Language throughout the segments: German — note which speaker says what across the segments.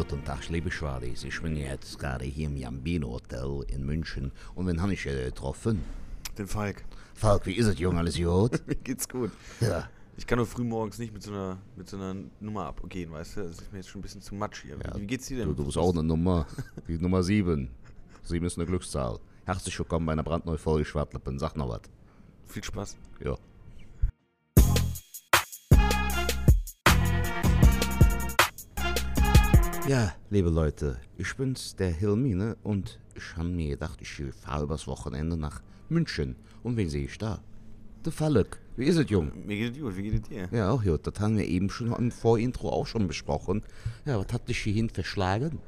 Speaker 1: Guten Tag, liebe Schwadis. Ich bin jetzt gerade hier im Jambino Hotel in München. Und wen habe ich äh, getroffen?
Speaker 2: Den Falk.
Speaker 1: Falk, wie ist es, Junge? Alles gut?
Speaker 2: Mir geht's gut.
Speaker 1: Ja.
Speaker 2: Ich kann nur früh morgens nicht mit so einer, mit so einer Nummer abgehen, weißt du? Das ist mir jetzt schon ein bisschen zu matsch hier.
Speaker 1: Ja.
Speaker 2: Wie geht's dir denn?
Speaker 1: Du, du bist auch eine Nummer. Die Nummer 7. 7 ist eine Glückszahl. Herzlich willkommen bei einer brandneuen Folge Schwartlappen. Sag noch was.
Speaker 2: Viel Spaß.
Speaker 1: Ja. Ja, liebe Leute, ich bin's, der Hilmine, und ich habe mir gedacht, ich fahre übers Wochenende nach München. Und wen sehe ich da? Der Falk. Wie ist es, Jung?
Speaker 2: Mir geht es gut, wie geht es dir?
Speaker 1: Ja, auch gut. Das haben wir eben schon im Vorintro auch schon besprochen. Ja, was hat dich hierhin verschlagen?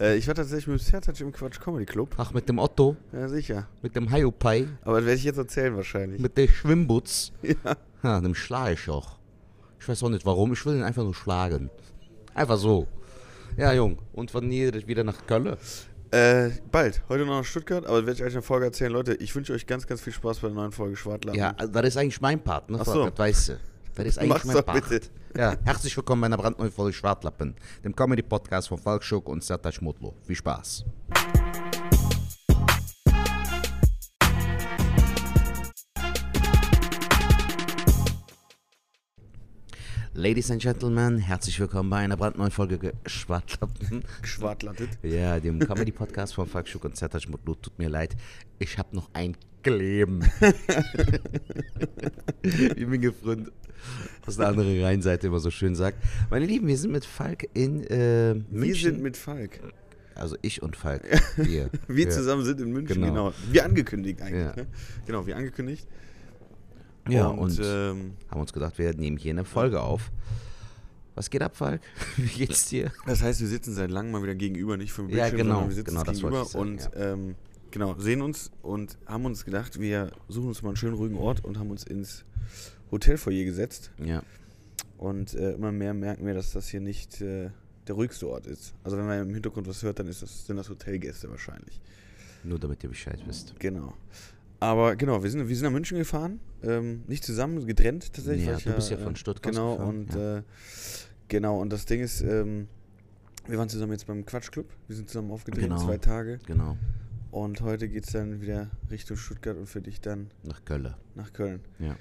Speaker 2: Äh, ich war tatsächlich mit dem Sertac im Quatsch Comedy Club.
Speaker 1: Ach, mit dem Otto,
Speaker 2: Ja, sicher.
Speaker 1: mit dem Haiopai,
Speaker 2: Aber das werde ich jetzt erzählen wahrscheinlich.
Speaker 1: mit der Schwimmbutz.
Speaker 2: ja.
Speaker 1: Ja, dem schlage ich auch. Ich weiß auch nicht warum, ich will ihn einfach nur schlagen. Einfach so. Ja, Jung, und von hier wieder nach Köln?
Speaker 2: Äh, bald. Heute noch nach Stuttgart, aber werde ich euch in der Folge erzählen. Leute, ich wünsche euch ganz, ganz viel Spaß bei der neuen Folge Schwartlappen.
Speaker 1: Ja, das ist eigentlich mein Part, ne?
Speaker 2: Ach so.
Speaker 1: Das weißt du. Das ist eigentlich
Speaker 2: Mach's
Speaker 1: mein Part.
Speaker 2: bitte.
Speaker 1: Ja, herzlich willkommen bei einer brandneuen Folge Schwartlappen, dem Comedy-Podcast von Falk Schuck und Sertac Mutlu. Viel Spaß. Ladies and Gentlemen, herzlich willkommen bei einer brandneuen Folge Schwartlappen.
Speaker 2: Geschwartlattet.
Speaker 1: Ja, dem Comedy-Podcast von Falk Schuck und Sertac Mutlu. Tut mir leid, ich habe noch ein Kleben. Wie mein Freund aus der anderen Rheinseite immer so schön sagt. Meine Lieben, wir sind mit Falk in äh, München.
Speaker 2: Wir sind mit Falk.
Speaker 1: also ich und Falk. Wir,
Speaker 2: Wir
Speaker 1: Ja.
Speaker 2: zusammen sind in München,
Speaker 1: Genau.
Speaker 2: genau. Wie angekündigt eigentlich.
Speaker 1: Ja.
Speaker 2: Ne? Genau, wie angekündigt.
Speaker 1: Ja, und,
Speaker 2: ähm,
Speaker 1: haben uns gedacht, wir nehmen hier eine Folge auf. Was geht ab, Falk? Wie geht's dir?
Speaker 2: Das heißt, wir sitzen seit langem mal wieder gegenüber, nicht
Speaker 1: Ja,
Speaker 2: Bildschirm,
Speaker 1: genau,
Speaker 2: sondern wir sitzen
Speaker 1: genau,
Speaker 2: gegenüber
Speaker 1: ich
Speaker 2: und
Speaker 1: sagen,
Speaker 2: ähm, genau, sehen uns und haben uns gedacht, wir suchen uns mal einen schönen ruhigen Ort und haben uns ins Hotelfoyer gesetzt.
Speaker 1: Ja,
Speaker 2: Und äh, immer mehr merken wir, dass das hier nicht äh, der ruhigste Ort ist. Also wenn man im Hintergrund was hört, dann ist das, sind das Hotelgäste wahrscheinlich.
Speaker 1: nur damit ihr Bescheid wisst.
Speaker 2: Genau. Aber genau, wir sind, wir sind nach München gefahren, ähm, nicht zusammen, getrennt tatsächlich.
Speaker 1: Ja, du bist ja von Stuttgart
Speaker 2: Genau,
Speaker 1: gefahren,
Speaker 2: und
Speaker 1: ja.
Speaker 2: äh, genau, und das Ding ist, ähm, wir waren zusammen jetzt beim Quatschclub, wir sind zusammen aufgetreten,
Speaker 1: Genau.
Speaker 2: zwei Tage.
Speaker 1: Genau,
Speaker 2: Und heute geht es dann wieder Richtung Stuttgart und für dich dann
Speaker 1: nach Köln.
Speaker 2: nach Köln.
Speaker 1: Ja.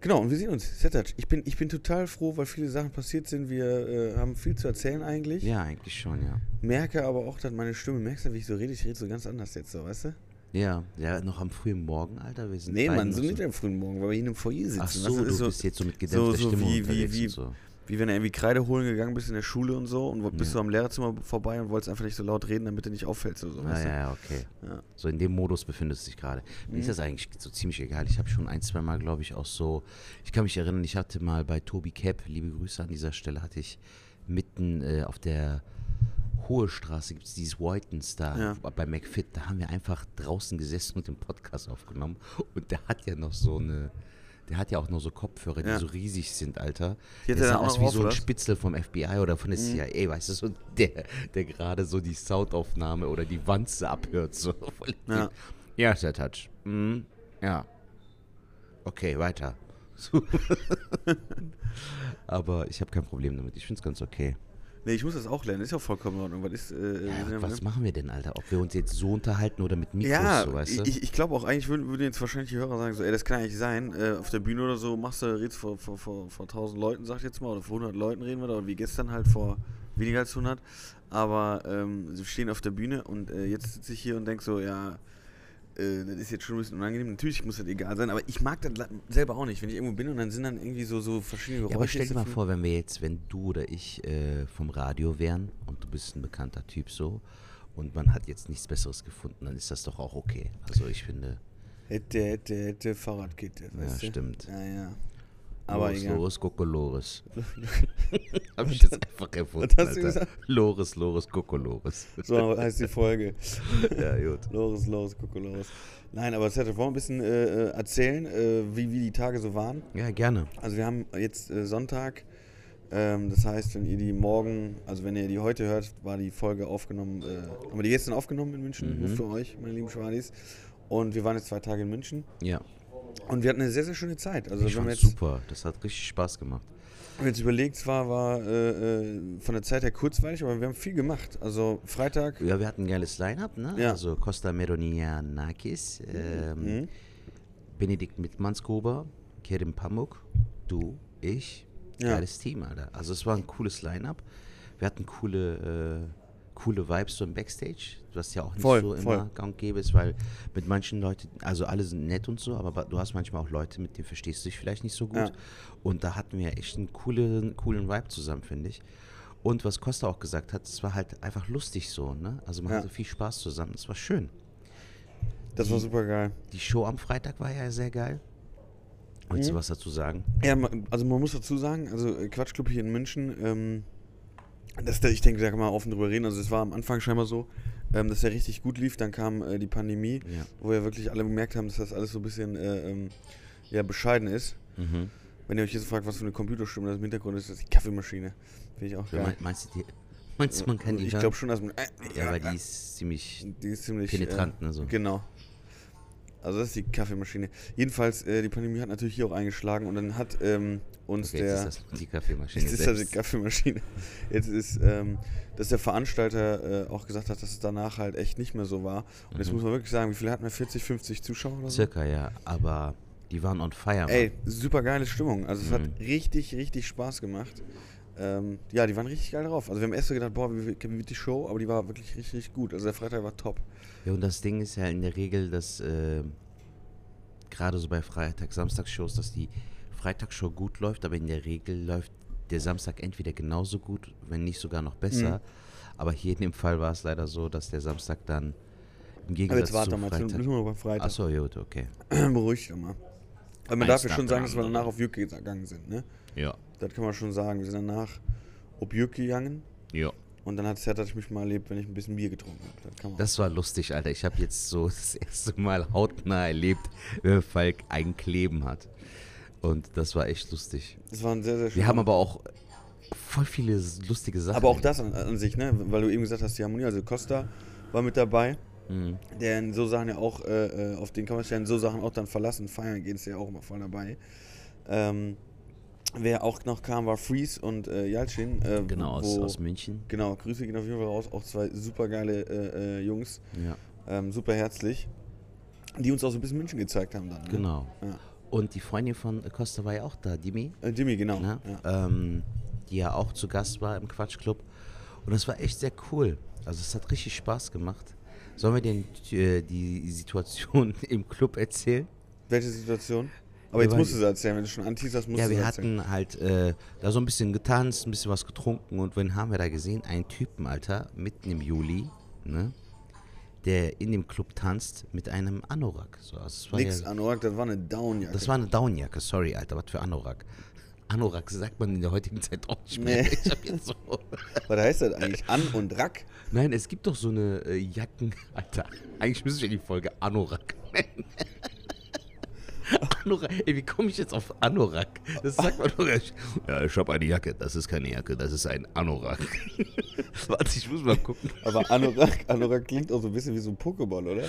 Speaker 2: Genau, und wir sehen uns. Setac, ich bin, ich bin total froh, weil viele Sachen passiert sind. Wir äh, haben viel zu erzählen eigentlich.
Speaker 1: Ja, eigentlich schon, ja.
Speaker 2: Merke aber auch, dass meine Stimme, merkst du, wie ich so rede? Ich rede so ganz anders jetzt, so, weißt du?
Speaker 1: Ja, ja, noch am frühen Morgen, Alter. Wir sind
Speaker 2: Nee, Mann, so nicht am frühen Morgen, weil wir hier im Foyer sitzen.
Speaker 1: Ach so,
Speaker 2: das
Speaker 1: du
Speaker 2: ist so,
Speaker 1: bist jetzt so mit gedämpfter
Speaker 2: so
Speaker 1: Stimme
Speaker 2: wie- wie- wie-
Speaker 1: und so.
Speaker 2: wie wenn du irgendwie Kreide holen gegangen bist in der Schule und so und bist
Speaker 1: Ja.
Speaker 2: so am Lehrerzimmer vorbei und wolltest einfach nicht so laut reden, damit du nicht auffällst oder so.
Speaker 1: Ah,
Speaker 2: du?
Speaker 1: ja, ja, okay.
Speaker 2: Ja.
Speaker 1: So in dem Modus befindest du dich gerade. Mir ist
Speaker 2: Mhm.
Speaker 1: das eigentlich so ziemlich egal. Ich habe schon ein, zwei Mal, glaube ich, auch so. Ich kann mich erinnern, ich hatte mal bei Tobi Cap, liebe Grüße an dieser Stelle, hatte ich mitten äh, auf der Hohe Straße gibt es dieses Whitens da
Speaker 2: Ja.
Speaker 1: bei McFit. Da haben wir einfach draußen gesessen und den Podcast aufgenommen. Und der hat ja noch so eine. Der hat ja auch noch so Kopfhörer, die
Speaker 2: Ja.
Speaker 1: so riesig sind, Alter. Der
Speaker 2: er
Speaker 1: sah aus wie so ein? Spitzel vom FBI oder von der
Speaker 2: Mhm.
Speaker 1: CIA, weißt du, so der, der gerade so die Soundaufnahme oder die Wanze abhört. So.
Speaker 2: Ja.
Speaker 1: ja, sehr touch. Mhm. Ja. Okay, weiter. Aber ich habe kein Problem damit. Ich finde es ganz okay.
Speaker 2: Nee, ich muss das auch lernen, ist ja vollkommen in Ordnung. Was ist, äh,
Speaker 1: Ja, was machen wir denn, Alter? Ob wir uns jetzt so unterhalten oder mit Mikros,
Speaker 2: Ja,
Speaker 1: so, weißt du?
Speaker 2: ich, ich glaube auch, eigentlich würden, würden jetzt wahrscheinlich die Hörer sagen, so, ey, das kann nicht sein. Äh, auf der Bühne oder so machst du, redest vor, vor, vor, vor 1000 Leuten, sag ich jetzt mal, oder vor 100 Leuten reden wir da, oder wie gestern halt vor weniger als 100. Aber ähm, sie stehen auf der Bühne und äh, jetzt sitze ich hier und denke so, ja, äh, das ist jetzt schon ein bisschen unangenehm. Natürlich muss das egal sein, aber ich mag das selber auch nicht, wenn ich irgendwo bin und dann sind dann irgendwie so, so verschiedene Geräusche.
Speaker 1: Ja, aber stell dir mal vor, wenn wir jetzt, wenn du oder ich äh, vom Radio wären und du bist ein bekannter Typ so und man hat jetzt nichts Besseres gefunden, dann ist das doch auch okay. Also ich finde,
Speaker 2: Hätte, hätte, hätte Fahrradkette,
Speaker 1: ja, stimmt.
Speaker 2: Ja, ja. Aber
Speaker 1: Loris,
Speaker 2: egal.
Speaker 1: Loris, Kokolores. Hab ich jetzt einfach erfunden,
Speaker 2: Was hast du gesagt?
Speaker 1: Loris, Loris, Kokolores.
Speaker 2: So heißt die Folge.
Speaker 1: ja, gut.
Speaker 2: Loris, Loris, Kokolores. Nein, aber es hätte vor ein bisschen äh, äh, erzählen, äh, wie, wie die Tage so waren.
Speaker 1: Ja, gerne.
Speaker 2: Also wir haben jetzt äh, Sonntag. Ähm, das heißt, wenn ihr die morgen, also wenn ihr die heute hört, war die Folge aufgenommen, äh, haben wir die gestern aufgenommen in München,
Speaker 1: Mhm.
Speaker 2: nur für euch, meine lieben Schwadis. Und wir waren jetzt zwei Tage in München
Speaker 1: Ja,
Speaker 2: und wir hatten eine sehr, sehr schöne Zeit. Also
Speaker 1: ich
Speaker 2: wenn jetzt,
Speaker 1: super. Das hat richtig Spaß gemacht.
Speaker 2: Wenn es überlegt, war, war äh, äh, von der Zeit her kurzweilig, aber wir haben viel gemacht. Also Freitag.
Speaker 1: Ja, wir hatten ein geiles Line-Up, ne?
Speaker 2: Ja.
Speaker 1: Also Costa Meronianakis, ähm,
Speaker 2: Mhm.
Speaker 1: Benedikt Mittmannsgruber, Kerim Pamuk, du, ich.
Speaker 2: Ja.
Speaker 1: Geiles Team, Alter. Also es war ein cooles Line-Up. Wir hatten coole, äh, coole Vibes so im Backstage, was ja auch nicht
Speaker 2: Voll,
Speaker 1: so
Speaker 2: voll.
Speaker 1: immer gang gäbe ist, weil mit manchen Leuten, also alle sind nett und so, aber du hast manchmal auch Leute, mit denen verstehst du dich vielleicht nicht so gut.
Speaker 2: Ja.
Speaker 1: Und da hatten wir echt einen coolen, coolen Vibe zusammen, finde ich. Und was Costa auch gesagt hat, es war halt einfach lustig so, ne? Also man
Speaker 2: Ja.
Speaker 1: hatte viel Spaß zusammen, es war schön.
Speaker 2: Das war super geil.
Speaker 1: Die Show am Freitag war ja sehr geil. Willst
Speaker 2: Mhm.
Speaker 1: du was dazu sagen?
Speaker 2: Ja, also man muss dazu sagen, also Quatschclub hier in München, ähm, dass der, ich denke, da kann man offen drüber reden. Also es war am Anfang scheinbar so, ähm, dass der richtig gut lief. Dann kam äh, die Pandemie,
Speaker 1: Ja.
Speaker 2: wo wir wirklich alle bemerkt haben, dass das alles so ein bisschen äh, ähm, ja, bescheiden ist.
Speaker 1: Mhm.
Speaker 2: Wenn ihr euch jetzt fragt, was für eine Computerstimme das im Hintergrund ist, das ist die Kaffeemaschine. Finde ich auch
Speaker 1: Ja,
Speaker 2: geil.
Speaker 1: mein, meinst du, die, meinst du, man kann die
Speaker 2: ich glaube schon, dass man. Äh,
Speaker 1: Ja, weil die ist ziemlich
Speaker 2: die ist ziemlich.
Speaker 1: penetrant,
Speaker 2: äh,
Speaker 1: ne? So.
Speaker 2: Genau. Also das ist die Kaffeemaschine. Jedenfalls, äh, die Pandemie hat natürlich hier auch eingeschlagen und dann hat ähm, uns
Speaker 1: Okay,
Speaker 2: der.
Speaker 1: jetzt ist das die Kaffeemaschine
Speaker 2: Jetzt ist das die. Kaffeemaschine. Jetzt ist, ähm, dass der Veranstalter äh, auch gesagt hat, dass es danach halt echt nicht mehr so war. Und jetzt
Speaker 1: Mhm.
Speaker 2: muss man wirklich sagen, wie viele hatten wir? 40, 50 Zuschauer oder so?
Speaker 1: Circa, ja. Aber die waren on fire, Mann.
Speaker 2: Ey, super geile Stimmung. Also es
Speaker 1: Mhm.
Speaker 2: hat richtig, richtig Spaß gemacht. Ähm, ja, die waren richtig geil drauf. Also wir haben erst so gedacht, boah, wie wird die Show, aber die war wirklich richtig, richtig gut. Also der Freitag war top.
Speaker 1: Ja, und das Ding ist ja in der Regel, dass äh, gerade so bei Freitag, Samstagsshows, dass die Freitagsshow gut läuft, aber in der Regel läuft der Samstag entweder genauso gut, wenn nicht sogar noch besser.
Speaker 2: Mhm.
Speaker 1: Aber hier in dem Fall war es leider so, dass der Samstag dann im
Speaker 2: Aber
Speaker 1: Gegensatz
Speaker 2: jetzt warte
Speaker 1: zu
Speaker 2: mal,
Speaker 1: Freitag...
Speaker 2: sind wir bei Freitag.
Speaker 1: Achso, gut, okay.
Speaker 2: Beruhig dich mal. Aber man darf ja schon sagen, dass wir danach auf Jücke gegangen sind, ne?
Speaker 1: Ja.
Speaker 2: Das kann man schon sagen. Wir sind danach auf Jücke gegangen.
Speaker 1: Ja.
Speaker 2: Und dann hat Sertat ich mich mal erlebt, wenn ich ein bisschen Bier getrunken habe. Das
Speaker 1: war lustig, Alter. Ich habe jetzt so das erste Mal hautnah erlebt, wie Falk ein Kleben hat. Und das war echt lustig.
Speaker 2: das war ein sehr, sehr schön.
Speaker 1: Wir haben aber auch voll viele lustige Sachen.
Speaker 2: aber auch das an, an sich, ne? Weil du eben gesagt hast, die Harmonie. Also Costa war mit dabei.
Speaker 1: Mhm.
Speaker 2: Der in so Sachen ja auch, äh, äh, auf den kann man sich ja in so Sachen auch dann verlassen. Feiern gehen ist ja auch immer voll dabei. Ähm, wer auch noch kam, war Freeze und äh, Yalcin. Äh,
Speaker 1: Genau, aus,
Speaker 2: wo-
Speaker 1: aus München.
Speaker 2: Genau, Grüße gehen auf jeden Fall raus. Auch zwei super geile äh, äh, Jungs.
Speaker 1: Ja,
Speaker 2: Ähm, super herzlich. Die uns auch so ein bisschen München gezeigt haben dann. Ne?
Speaker 1: genau.
Speaker 2: Ja.
Speaker 1: Und die Freundin von Costa war ja auch da, Dimi,
Speaker 2: Äh, Jimmy, genau.
Speaker 1: ne?
Speaker 2: Ja.
Speaker 1: ähm, die ja auch zu Gast war im Quatschclub. Und das war echt sehr cool. Also es hat richtig Spaß gemacht. Sollen wir denn äh, die Situation im Club erzählen?
Speaker 2: Welche Situation? Aber
Speaker 1: Wir
Speaker 2: jetzt musst du es erzählen, wenn du schon anteaserst, musst
Speaker 1: ja,
Speaker 2: du es
Speaker 1: wir
Speaker 2: erzählen.
Speaker 1: hatten halt äh, da so ein bisschen getanzt, ein bisschen was getrunken und wen haben wir da gesehen? Einen Typen, Alter, mitten im Juli, ne? Der in dem Club tanzt mit einem Anorak. So, also war
Speaker 2: Nix,
Speaker 1: ja,
Speaker 2: Anorak, das war eine Downjacke.
Speaker 1: das war eine Downjacke, sorry, Alter, was für Anorak. Anorak sagt man in der heutigen Zeit auch nicht mehr.
Speaker 2: Nee.
Speaker 1: Ich hab jetzt so.
Speaker 2: Was heißt das eigentlich? An und Rack?
Speaker 1: Nein, es gibt doch so eine äh, Jacken, Alter. Eigentlich müsste ich ja die Folge Anorak nennen. Anorak, ey, wie komme ich jetzt auf Anorak? Das sagt man doch nicht. Ja, ich habe eine Jacke. Das ist keine Jacke, das ist ein Anorak. Warte, ich muss mal gucken.
Speaker 2: Aber Anorak, Anorak klingt auch so ein bisschen wie so ein Pokémon, oder?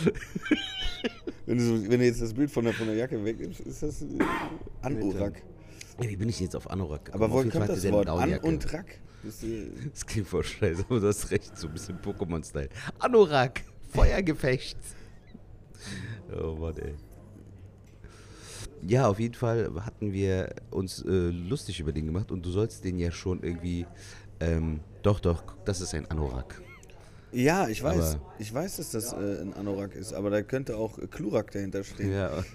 Speaker 2: wenn, du so, wenn du jetzt das Bild von der, von der Jacke wegnimmst, ist das äh, Anorak.
Speaker 1: Ey, wie bin ich jetzt auf Anorak
Speaker 2: Aber
Speaker 1: Auf
Speaker 2: woher kommt das Wort? An und Rack? Das, äh,
Speaker 1: Das klingt voll scheiße, aber du hast recht, so ein bisschen Pokémon-Style. Anorak, Feuergefecht. Oh Mann, ey. Ja, auf jeden Fall hatten wir uns äh, lustig über den gemacht und du sollst den ja schon irgendwie. Ähm, doch, doch, das ist ein Anorak.
Speaker 2: ja, ich weiß.
Speaker 1: Aber-
Speaker 2: Ich weiß, dass das äh, ein Anorak ist, aber da könnte auch äh, Klurak dahinter stehen.
Speaker 1: Ja.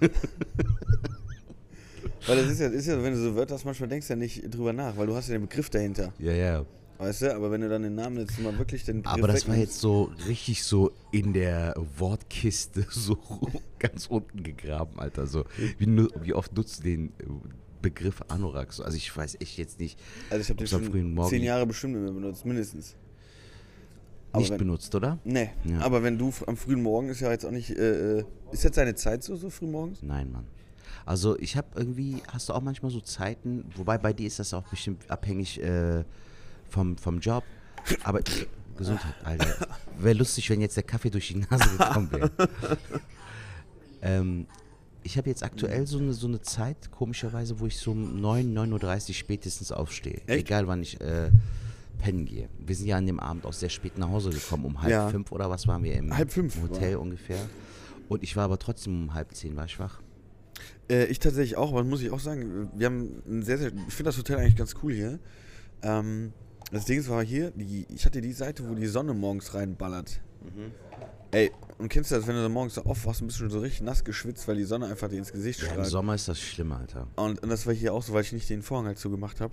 Speaker 2: Weil das ist ja, ist ja, wenn du so Wörter hast, manchmal denkst du ja nicht drüber nach, weil du hast ja den Begriff dahinter.
Speaker 1: ja, ja.
Speaker 2: Weißt du, aber wenn du dann den Namen jetzt mal wirklich den Begriff
Speaker 1: Aber das war jetzt so richtig so in der Wortkiste so ganz unten gegraben, Alter. So, wie, wie oft nutzt du den äh, Begriff Anorak? So, also ich weiß echt jetzt nicht.
Speaker 2: Also ich habe den schon
Speaker 1: Morgen
Speaker 2: zehn Jahre bestimmt nicht mehr benutzt, mindestens. Aber
Speaker 1: nicht
Speaker 2: wenn,
Speaker 1: benutzt, oder?
Speaker 2: Nee,
Speaker 1: Ja.
Speaker 2: aber wenn du am frühen Morgen ist ja jetzt auch nicht, äh, äh, ist jetzt deine Zeit so, so früh morgens?
Speaker 1: Nein, Mann. Also ich habe irgendwie, hast du auch manchmal so Zeiten, wobei bei dir ist das auch bestimmt abhängig äh, vom, vom Job. Aber Gesundheit, Alter. Wäre lustig, wenn jetzt der Kaffee durch die Nase gekommen wäre. ähm, ich habe jetzt aktuell so eine, so eine Zeit, komischerweise, wo ich so um 9, 9.30 Uhr spätestens aufstehe.
Speaker 2: Echt?
Speaker 1: Egal, wann ich äh, pennen gehe. Wir sind ja an dem Abend auch sehr spät nach Hause gekommen. Um halb
Speaker 2: Ja.
Speaker 1: fünf oder was waren wir im
Speaker 2: Halb fünf
Speaker 1: Hotel ungefähr. Und ich war aber trotzdem um halb zehn, war ich wach.
Speaker 2: Äh, ich tatsächlich auch, aber muss ich auch sagen, wir haben ein sehr, sehr, ich finde das Hotel eigentlich ganz cool hier. Ähm, das Ding war hier, die, ich hatte die Seite, wo die Sonne morgens reinballert. Ey, und kennst du das, wenn du morgens so aufwachst, ein bisschen so richtig nass geschwitzt, weil die Sonne einfach dir ins Gesicht
Speaker 1: Ja, Im
Speaker 2: strahlt.
Speaker 1: Sommer ist das schlimm, Alter.
Speaker 2: Und, und das war hier auch so, weil ich nicht den Vorhang halt zugemacht habe.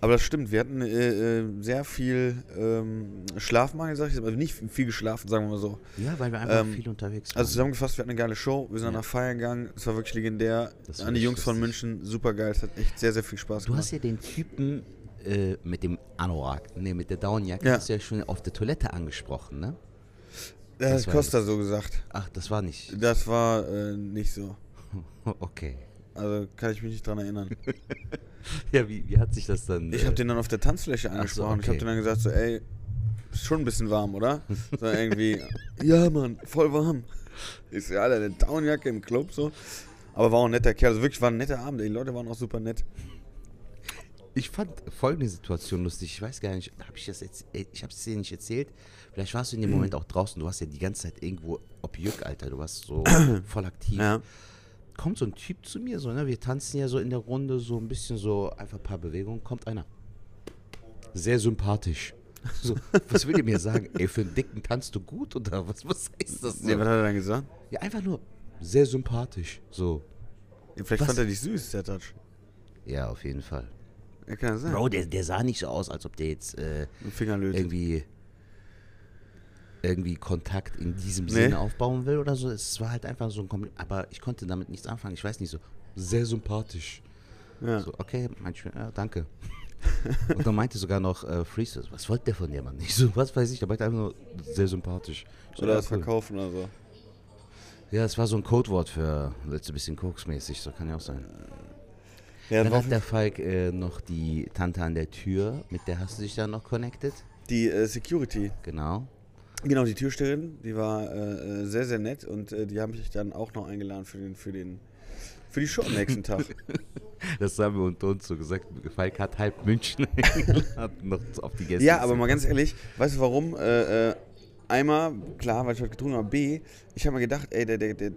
Speaker 2: Aber das stimmt, wir hatten äh, äh, sehr viel ähm, Schlafmangel, sag ich jetzt, aber nicht viel geschlafen, sagen wir mal so.
Speaker 1: Ja, weil wir einfach
Speaker 2: Ähm,
Speaker 1: viel unterwegs waren.
Speaker 2: Also zusammengefasst, wir hatten eine geile Show, wir sind
Speaker 1: Ja.
Speaker 2: danach feiern gegangen, es war wirklich legendär. An die Jungs von. München, super geil, es hat echt sehr, sehr viel Spaß
Speaker 1: du
Speaker 2: gemacht.
Speaker 1: hast ja den Typen äh, mit dem Anorak, nee, mit der Downjacke,
Speaker 2: Ja.
Speaker 1: hast du ja schon auf der Toilette angesprochen, ne?
Speaker 2: Das
Speaker 1: das
Speaker 2: hat Costa so gesagt.
Speaker 1: Ach, das war nicht.
Speaker 2: Das war äh, nicht so.
Speaker 1: Okay.
Speaker 2: Also kann ich mich nicht dran erinnern.
Speaker 1: Ja, wie, wie hat sich das dann.
Speaker 2: Ich habe den dann auf der Tanzfläche
Speaker 1: Ach so,
Speaker 2: angesprochen. Ich habe
Speaker 1: okay.
Speaker 2: den dann gesagt, so, ey, ist schon ein bisschen warm, oder? So irgendwie, ja, Mann, voll warm. Ist ja, Alter, eine Downjacke im Club so. Aber war auch ein netter Kerl. Also wirklich war ein netter Abend. Die Leute waren auch super nett.
Speaker 1: Ich fand folgende Situation lustig. Ich weiß gar nicht, habe ich das jetzt, äh, ich habe es dir nicht erzählt. Vielleicht warst du in dem Moment auch draußen. Du warst ja die ganze Zeit irgendwo ob Jück, Alter. Du warst so voll aktiv.
Speaker 2: Ja.
Speaker 1: Kommt so ein Typ zu mir, so, ne? Wir tanzen ja so in der Runde, so ein bisschen so, einfach ein paar Bewegungen. Kommt einer. Sehr sympathisch. So, was will ihr mir sagen? Ey, für einen Dicken tanzt du gut oder was, was heißt das?
Speaker 2: Nee, was hat er dann gesagt?
Speaker 1: Ja, einfach nur sehr sympathisch. So.
Speaker 2: Ja, Vielleicht
Speaker 1: Was?
Speaker 2: fand er dich süß, der Touch.
Speaker 1: Ja, auf jeden Fall.
Speaker 2: Ja, kann ja sein.
Speaker 1: Bro, der, der sah nicht so aus, als ob der jetzt äh,
Speaker 2: Ein
Speaker 1: irgendwie irgendwie Kontakt in diesem
Speaker 2: Nee.
Speaker 1: Sinne aufbauen will oder so. Es war halt einfach so ein Kompliment. Aber ich konnte damit nichts anfangen. Ich weiß nicht so. Sehr sympathisch.
Speaker 2: Ja.
Speaker 1: So, okay, manchmal, ja, danke. Und dann meinte sogar noch äh, Freeze, was wollte der von dir, Mann? Ich so, was weiß ich, der meinte einfach nur sehr sympathisch. So,
Speaker 2: Oder
Speaker 1: ja,
Speaker 2: das
Speaker 1: cool.
Speaker 2: Verkaufen oder so.
Speaker 1: Ja, es war so ein Codewort für letzte bisschen koksmäßig, so kann ja auch sein.
Speaker 2: Ja,
Speaker 1: Dann
Speaker 2: war
Speaker 1: hat der Falk äh, noch die Tante an der Tür, mit der hast du dich dann noch connected.
Speaker 2: die äh, Security.
Speaker 1: Genau.
Speaker 2: Genau, die Türsteherin, die war äh, äh, sehr, sehr nett und äh, die haben mich dann auch noch eingeladen für den, für den, für die Show am nächsten Tag.
Speaker 1: Das haben wir unter uns so gesagt. Falk hat halb München eingeladen noch auf die Gäste.
Speaker 2: Ja, aber mal ganz ehrlich, weißt du warum? Äh, einmal, klar, weil ich heute getrunken habe, B, ich habe mir gedacht, ey, der, der, der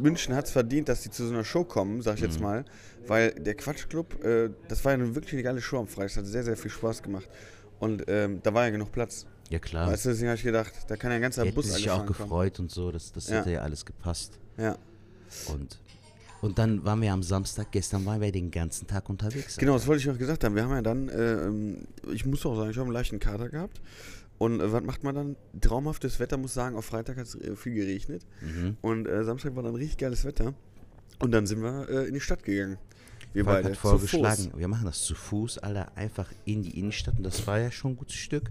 Speaker 2: München hat es verdient, dass die zu so einer Show kommen, sag ich jetzt mal, weil der Quatschclub, äh, das war ja eine wirklich eine geile Show am Freitag, es hat sehr, sehr viel Spaß gemacht und ähm, da war ja genug Platz.
Speaker 1: Ja, klar.
Speaker 2: Weißt du, deswegen habe ich gedacht, da kann ja ein ganzer
Speaker 1: Die
Speaker 2: Bus
Speaker 1: sich auch
Speaker 2: angefahren kommen.
Speaker 1: gefreut und so. Das, das
Speaker 2: Ja.
Speaker 1: hätte ja alles gepasst.
Speaker 2: Ja.
Speaker 1: Und, und dann waren wir am Samstag, gestern waren wir den ganzen Tag unterwegs.
Speaker 2: Genau, das wollte ich auch gesagt haben. Wir haben ja dann, äh, ähm, ich muss auch sagen, ich habe einen leichten Kater gehabt. Und äh, was macht man dann? Traumhaftes Wetter, muss sagen. Auf Freitag hat es äh, viel geregnet.
Speaker 1: Mhm.
Speaker 2: Und äh, Samstag war dann richtig geiles Wetter. Und dann sind wir äh, in die Stadt gegangen. Wir
Speaker 1: Falk
Speaker 2: beide.
Speaker 1: hat vorgeschlagen, wir machen das zu Fuß, Alter, einfach in die Innenstadt. Und das war ja schon ein gutes Stück.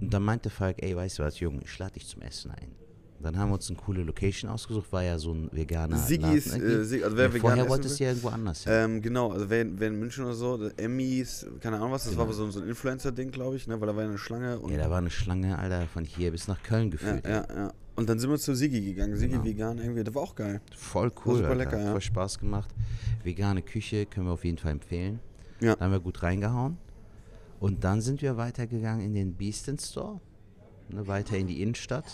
Speaker 1: Und dann meinte Falk, ey, weißt du was, Junge, ich lade dich zum Essen ein. Dann haben wir uns eine coole Location ausgesucht, war ja so ein veganer
Speaker 2: Sigis,
Speaker 1: Laden
Speaker 2: äh, also wer
Speaker 1: ja, Vorher wolltest du
Speaker 2: will.
Speaker 1: ja irgendwo anders hin.
Speaker 2: Ähm, genau, also wer, wer in München oder so, Emmys, keine Ahnung was, das war
Speaker 1: Genau.
Speaker 2: aber so, so ein Influencer-Ding, glaube ich, ne, weil da war ja eine Schlange. Und,
Speaker 1: ja, da war eine Schlange, Alter, von hier bis nach Köln
Speaker 2: ja,
Speaker 1: geführt.
Speaker 2: ja, ja. Und dann sind wir zu Sigi gegangen. Sigi
Speaker 1: Genau.
Speaker 2: vegan irgendwie, das war auch geil.
Speaker 1: Voll cool,
Speaker 2: super
Speaker 1: Alter.
Speaker 2: lecker,
Speaker 1: hat
Speaker 2: ja.
Speaker 1: voll Spaß gemacht. Vegane Küche können wir auf jeden Fall empfehlen.
Speaker 2: Ja.
Speaker 1: Da haben wir gut reingehauen. Und dann sind wir weitergegangen in den Beastin Store, ne, weiter in die Innenstadt.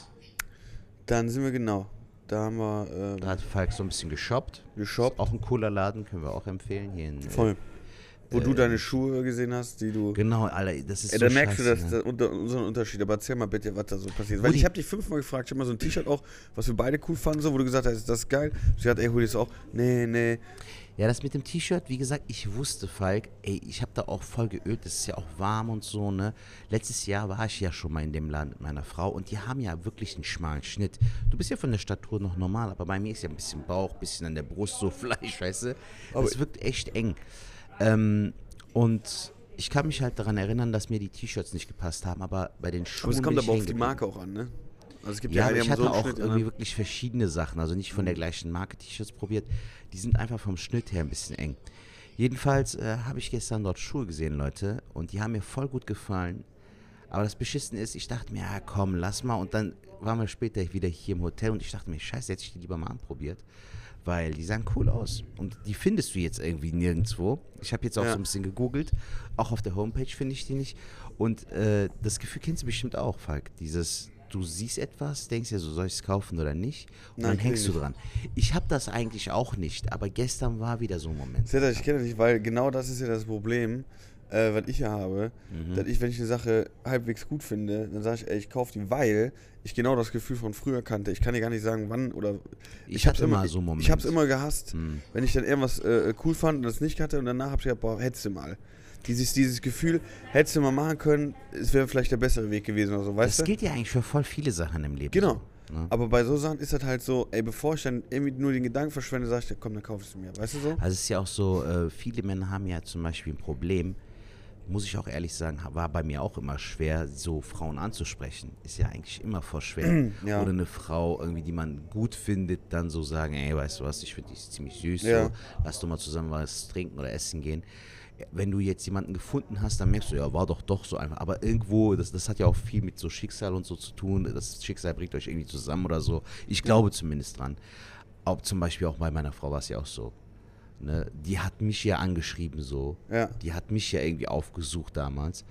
Speaker 2: Dann sind wir genau. Da haben wir äh,
Speaker 1: Da hat Falk so ein bisschen geshoppt.
Speaker 2: geshoppt.
Speaker 1: Auch ein cooler Laden, können wir auch empfehlen. Hier in, äh,
Speaker 2: Voll. Wo du
Speaker 1: äh,
Speaker 2: deine Schuhe gesehen hast, die du.
Speaker 1: Genau, Alter, das ist
Speaker 2: Ey,
Speaker 1: so
Speaker 2: da merkst
Speaker 1: scheiße,
Speaker 2: du das,
Speaker 1: ne?
Speaker 2: das unter, unseren Unterschied. Aber erzähl mal bitte, was da so passiert. Weil
Speaker 1: Rudi-
Speaker 2: ich habe dich fünfmal gefragt, ich habe mal so ein T-Shirt auch, was wir beide cool fanden, so, wo du gesagt hast, das ist geil. Ich gesagt, ey, hol das auch. Nee, nee.
Speaker 1: Ja, das mit dem T-Shirt, wie gesagt, ich wusste, Falk, ey, ich habe da auch voll geölt, es ist ja auch warm und so, ne? Letztes Jahr war ich ja schon mal in dem Laden mit meiner Frau und die haben ja wirklich einen schmalen Schnitt. Du bist ja von der Statur noch normal, aber bei mir ist ja ein bisschen Bauch, bisschen an der Brust, so Fleisch, weißt du?
Speaker 2: Aber-
Speaker 1: Das wirkt echt eng. Ähm, und ich kann mich halt daran erinnern, dass mir die T-Shirts nicht gepasst haben, aber bei den Schuhen.
Speaker 2: Aber es kommt aber auf die. Marke auch an, ne? Also es gibt
Speaker 1: Ja,
Speaker 2: ja, die
Speaker 1: ich hatte
Speaker 2: so
Speaker 1: auch irgendwie wirklich verschiedene Sachen, also nicht von der gleichen Marke T-Shirts probiert. Die sind einfach vom Schnitt her ein bisschen eng. Jedenfalls äh, habe ich gestern dort Schuhe gesehen, Leute, und die haben mir voll gut gefallen. Aber das Beschissen ist, ich dachte mir, ja komm, lass mal. Und dann waren wir später wieder hier im Hotel und ich dachte mir, scheiße, hätte ich die lieber mal anprobiert. Weil die sahen cool aus. Und die findest du jetzt irgendwie nirgendwo. Ich habe jetzt auch
Speaker 2: Ja.
Speaker 1: so ein bisschen gegoogelt. Auch auf der Homepage finde ich die nicht. Und äh, das Gefühl kennst du bestimmt auch, Falk. Dieses, du siehst etwas, denkst ja so, soll ich es kaufen oder nicht? Und
Speaker 2: Nein,
Speaker 1: dann hängst du
Speaker 2: ich
Speaker 1: dran. Ich habe das eigentlich auch nicht. Aber gestern war wieder so ein Moment.
Speaker 2: Ihr, ich kenne dich, weil genau das ist ja das Problem, äh, was ich ja habe.
Speaker 1: Mhm.
Speaker 2: Dass ich, wenn ich eine Sache halbwegs gut finde, dann sage ich, ey, ich kaufe die, weil ich genau das Gefühl von früher kannte. Ich kann dir gar nicht sagen, wann oder.
Speaker 1: Ich
Speaker 2: hab's
Speaker 1: hatte mal so einen Moment.
Speaker 2: Ich hab's immer gehasst,
Speaker 1: Hm.
Speaker 2: wenn ich dann irgendwas äh, cool fand und das nicht hatte und danach hab ich gedacht, boah, hättest du mal. Dieses, dieses Gefühl, hättest du mal machen können, es wäre vielleicht der bessere Weg gewesen oder so, weißt
Speaker 1: Das
Speaker 2: du?
Speaker 1: gilt ja eigentlich für voll viele Sachen im Leben.
Speaker 2: Genau.
Speaker 1: Ne?
Speaker 2: Aber bei so Sachen ist das halt so, ey, bevor ich dann irgendwie nur den Gedanken verschwende, sag ich, komm, dann kauf es mir. Weißt du so?
Speaker 1: Also es ist ja auch so, äh, viele Männer haben ja zum Beispiel ein Problem, muss ich auch ehrlich sagen, war bei mir auch immer schwer, so Frauen anzusprechen. Ist ja eigentlich immer voll schwer.
Speaker 2: Ja.
Speaker 1: Oder eine Frau, irgendwie, die man gut findet, dann so sagen, ey, weißt du was, ich finde dich ziemlich süß,
Speaker 2: Ja.
Speaker 1: so, lass doch mal zusammen was trinken oder essen gehen. Wenn du jetzt jemanden gefunden hast, dann merkst du, ja, war doch doch so einfach. Aber irgendwo, das, das hat ja auch viel mit so Schicksal und so zu tun. Das Schicksal bringt euch irgendwie zusammen oder so. Ich glaube zumindest dran. Auch zum Beispiel auch bei meiner Frau war es ja auch so. Ne? Die hat mich ja angeschrieben so.
Speaker 2: Ja.
Speaker 1: Die hat mich ja irgendwie aufgesucht damals.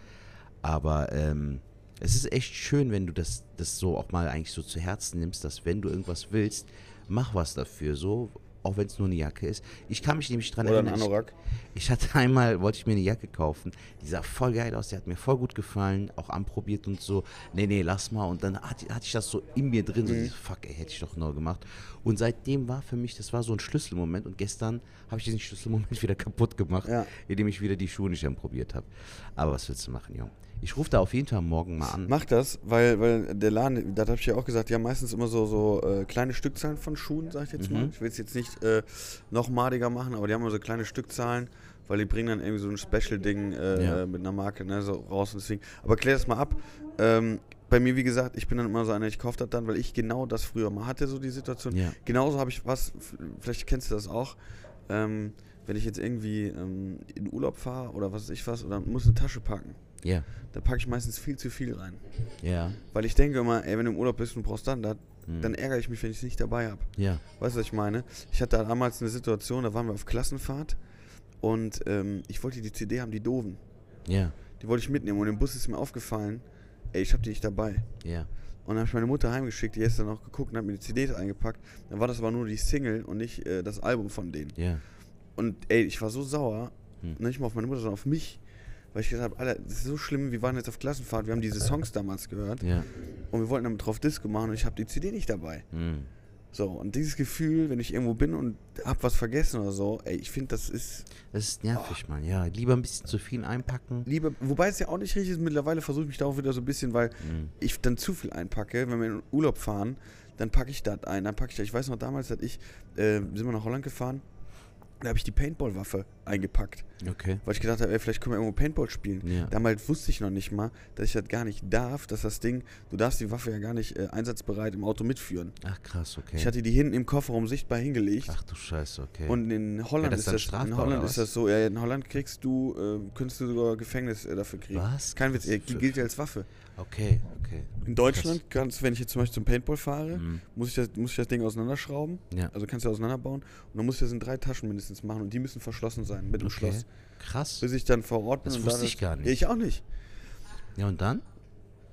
Speaker 1: Aber ähm, es ist echt schön, wenn du das, das so auch mal eigentlich so zu Herzen nimmst, dass wenn du irgendwas willst, mach was dafür, so, auch wenn es nur eine Jacke ist. Ich kann mich nämlich dran
Speaker 2: Oder ein
Speaker 1: erinnern. ich-
Speaker 2: Anorak.
Speaker 1: ich hatte einmal, wollte ich mir eine Jacke kaufen, die sah voll geil aus, die hat mir voll gut gefallen, auch anprobiert und so. Nee, nee, lass mal. Und dann hatte, hatte ich das so in mir drin,
Speaker 2: Mhm.
Speaker 1: so dieses, fuck, ey, hätte ich doch neu gemacht. Und seitdem war für mich, das war so ein Schlüsselmoment. Und gestern habe ich diesen Schlüsselmoment wieder kaputt gemacht,
Speaker 2: Ja.
Speaker 1: indem ich wieder die Schuhe nicht anprobiert habe. Aber was willst du machen, Junge? Ich rufe da auf jeden Fall morgen mal an.
Speaker 2: Mach das, weil, weil der Laden, das habe ich ja auch gesagt, die haben meistens immer so, so äh, kleine Stückzahlen von Schuhen, sag ich jetzt
Speaker 1: Mhm.
Speaker 2: mal. Ich will es jetzt nicht äh, noch madiger machen, aber die haben immer so kleine Stückzahlen, weil die bringen dann irgendwie so ein Special-Ding äh,
Speaker 1: Ja.
Speaker 2: mit einer Marke ne, so raus und deswegen. Aber klär das mal ab. Ähm, bei mir, wie gesagt, ich bin dann immer so einer, ich kaufe das dann, weil ich genau das früher mal hatte, so die Situation.
Speaker 1: Ja.
Speaker 2: Genauso habe ich was, vielleicht kennst du das auch, ähm, wenn ich jetzt irgendwie ähm, in Urlaub fahre oder was weiß ich was, oder muss eine Tasche packen.
Speaker 1: Ja,
Speaker 2: Da packe ich meistens viel zu viel rein.
Speaker 1: ja,
Speaker 2: Weil ich denke immer, ey, wenn du im Urlaub bist und brauchst dann das,
Speaker 1: Hm.
Speaker 2: dann ärgere ich mich, wenn ich es nicht dabei habe.
Speaker 1: ja.
Speaker 2: Weißt du, was ich meine? Ich hatte damals eine Situation, da waren wir auf Klassenfahrt und ähm, ich wollte die CD haben, die doofen.
Speaker 1: Ja,
Speaker 2: Die wollte ich mitnehmen und im Bus ist mir aufgefallen, ey, ich habe die nicht dabei.
Speaker 1: ja,
Speaker 2: Und dann habe ich meine Mutter heimgeschickt, die hat dann auch geguckt und hat mir die CDs eingepackt. Dann war das aber nur die Single und nicht äh, das Album von denen.
Speaker 1: ja.
Speaker 2: Und ey, ich war so sauer,
Speaker 1: Hm.
Speaker 2: nicht mal auf meine Mutter, sondern auf mich. Weil ich gesagt habe, Alter, das ist so schlimm, wir waren jetzt auf Klassenfahrt, wir haben diese Songs damals gehört
Speaker 1: Ja.
Speaker 2: und wir wollten damit drauf Disco machen und ich habe die CD nicht dabei.
Speaker 1: Hm.
Speaker 2: So, und dieses Gefühl, wenn ich irgendwo bin und hab was vergessen oder so, ey, ich finde, das ist
Speaker 1: Das ist nervig, Mann. Ja, lieber ein bisschen zu viel einpacken.
Speaker 2: lieber, wobei es ja auch nicht richtig ist, mittlerweile versuche ich mich darauf wieder so ein bisschen, weil
Speaker 1: Hm.
Speaker 2: ich dann zu viel einpacke, wenn wir in Urlaub fahren, dann packe ich das ein, dann packe ich das. Ich weiß noch damals, dass ich, äh, sind wir nach Holland gefahren, da habe ich die Paintball-Waffe eingepackt,
Speaker 1: Okay.
Speaker 2: weil ich gedacht habe, ey, vielleicht können wir irgendwo Paintball spielen.
Speaker 1: Ja.
Speaker 2: Damals wusste ich noch nicht mal, dass ich das gar nicht darf, dass das Ding, du darfst die Waffe ja gar nicht äh, einsatzbereit im Auto mitführen.
Speaker 1: Ach, krass, okay.
Speaker 2: Ich hatte die hinten im Kofferraum sichtbar hingelegt.
Speaker 1: Ach du Scheiße, okay.
Speaker 2: Und in Holland
Speaker 1: das
Speaker 2: ist das, in Holland ist das so, ja, in Holland kriegst du, äh, könntest du sogar Gefängnis äh, dafür kriegen.
Speaker 1: Was?
Speaker 2: Kein Witz, äh,
Speaker 1: Für-
Speaker 2: gilt ja als Waffe.
Speaker 1: Okay, okay.
Speaker 2: In Deutschland kannst, wenn ich jetzt zum Beispiel zum Paintball fahre,
Speaker 1: Mhm.
Speaker 2: muss, ich das, muss ich das Ding auseinanderschrauben.
Speaker 1: Ja.
Speaker 2: Also kannst du auseinanderbauen. Und dann muss ich das in drei Taschen mindestens machen und die müssen verschlossen sein mit einem
Speaker 1: Okay.
Speaker 2: Schloss.
Speaker 1: Krass.
Speaker 2: Bis ich dann vor Ort bin.
Speaker 1: Das wusste ich gar nicht.
Speaker 2: Ja, ich auch nicht.
Speaker 1: Ja, und dann?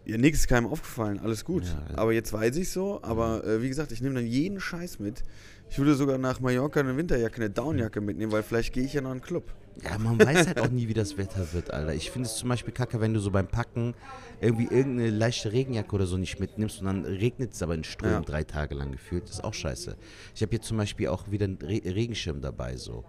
Speaker 2: Ja, nichts ist keinem aufgefallen, alles gut.
Speaker 1: Ja, also-
Speaker 2: aber jetzt weiß ich so, aber äh, wie gesagt, ich nehme dann jeden Scheiß mit. Ich würde sogar nach Mallorca eine Winterjacke, eine Downjacke mitnehmen, weil vielleicht gehe ich ja noch in einen Club.
Speaker 1: Ja, man weiß halt auch nie, wie das Wetter wird, Alter. Ich finde es zum Beispiel kacke, wenn du so beim Packen irgendwie irgendeine leichte Regenjacke oder so nicht mitnimmst und dann regnet es aber in Strömen
Speaker 2: Ja.
Speaker 1: drei Tage lang gefühlt. Das ist auch scheiße. Ich habe jetzt zum Beispiel auch wieder einen Re Regenschirm dabei, so.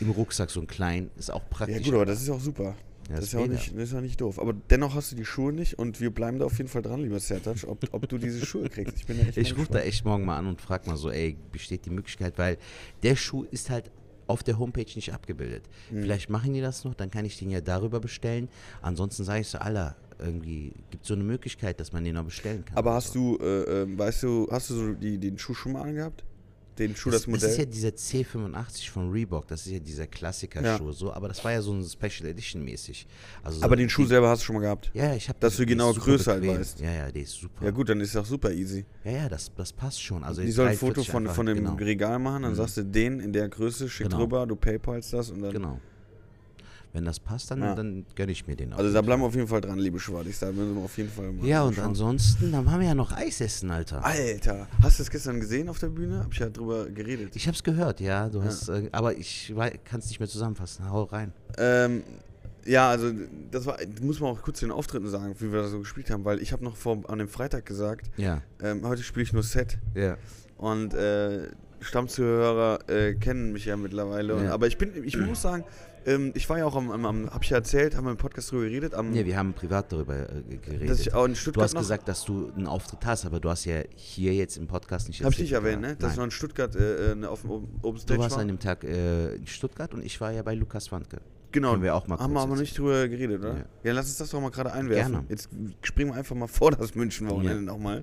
Speaker 1: Im Rucksack, so ein klein. Ist auch
Speaker 2: Ja
Speaker 1: praktisch.
Speaker 2: gut, aber das ist auch super.
Speaker 1: Ja,
Speaker 2: das,
Speaker 1: ist
Speaker 2: ja auch nicht, das ist ja nicht doof. Aber dennoch hast du die Schuhe nicht und wir bleiben da auf jeden Fall dran, lieber Sertac, ob, ob du diese Schuhe kriegst. Ich bin da echt
Speaker 1: Ich rufe da echt morgen mal an und frag mal so, ey, besteht die Möglichkeit, weil der Schuh ist halt auf der Homepage nicht abgebildet.
Speaker 2: Hm.
Speaker 1: Vielleicht machen die das noch, dann kann ich den ja darüber bestellen. Ansonsten sage ich so, Alter, irgendwie gibt es so eine Möglichkeit, dass man den noch bestellen kann.
Speaker 2: Aber hast
Speaker 1: so.
Speaker 2: du, äh, ähm, weißt du, hast du so die, den Schuh schon mal angehabt? Den Schuh,
Speaker 1: das,
Speaker 2: das, Modell.
Speaker 1: Das ist ja dieser C85 von Reebok, das ist ja dieser Klassiker-Schuh,
Speaker 2: Ja.
Speaker 1: so, aber das war ja so ein Special Edition mäßig. Also so
Speaker 2: aber den Schuh
Speaker 1: die-
Speaker 2: selber hast du schon mal gehabt.
Speaker 1: Ja, ja, ich habe
Speaker 2: Dass du die genaue Größe halt weißt.
Speaker 1: Ja, ja, der ist super.
Speaker 2: Ja gut, dann ist das super easy.
Speaker 1: Ja, ja, das, das passt schon. Also
Speaker 2: Die sollen ein Foto
Speaker 1: 43
Speaker 2: von,
Speaker 1: einfach,
Speaker 2: von dem
Speaker 1: genau.
Speaker 2: Regal machen, dann
Speaker 1: Mhm.
Speaker 2: sagst du den in der Größe, schick
Speaker 1: Genau.
Speaker 2: rüber, du paypalst das und dann...
Speaker 1: Genau. Wenn das passt, dann,
Speaker 2: Ja.
Speaker 1: dann gönne ich mir den auch.
Speaker 2: Also da bleiben wir auf jeden Fall dran, liebe Schwadis. Da müssen wir auf jeden Fall mal
Speaker 1: Ja, und
Speaker 2: schauen.
Speaker 1: ansonsten, dann haben wir ja noch Eis essen, Alter.
Speaker 2: Alter, hast du das gestern gesehen auf der Bühne? Hab ich ja drüber geredet.
Speaker 1: Ich hab's gehört, ja. Du hast, äh, aber ich kann es nicht mehr zusammenfassen. Hau rein.
Speaker 2: Ähm, ja, also das war, muss man auch kurz den Auftritten sagen, wie wir da so gespielt haben, weil ich habe noch vor, an dem Freitag gesagt,
Speaker 1: Ja,
Speaker 2: ähm, heute spiele ich nur Set
Speaker 1: ja.
Speaker 2: und äh, Stammzuhörer äh, kennen mich ja mittlerweile. Und,
Speaker 1: Ja.
Speaker 2: aber ich bin, ich muss sagen, ähm, ich war ja auch am, am, am habe ich ja erzählt, haben wir im Podcast drüber geredet, am,
Speaker 1: Nee, wir haben privat darüber äh, geredet.
Speaker 2: dass ich auch in
Speaker 1: du
Speaker 2: Stuttgart
Speaker 1: hast
Speaker 2: noch,
Speaker 1: gesagt, dass du einen Auftritt hast, aber du hast ja hier jetzt im Podcast nicht
Speaker 2: habe ich
Speaker 1: erzählt,
Speaker 2: nicht erwähnt, ne? dass ich noch
Speaker 1: Nein.
Speaker 2: in Stuttgart äh, äh, auf dem Open
Speaker 1: Du warst
Speaker 2: war.
Speaker 1: an dem Tag äh, in Stuttgart und ich war ja bei Lukas Wandke.
Speaker 2: Genau,
Speaker 1: Können wir auch mal
Speaker 2: haben wir aber nicht drüber geredet, oder?
Speaker 1: Ja.
Speaker 2: Ja. lass uns das doch mal gerade einwerfen.
Speaker 1: Gerne.
Speaker 2: Jetzt springen wir einfach mal vor das München-Wochenende
Speaker 1: Ja.
Speaker 2: nochmal.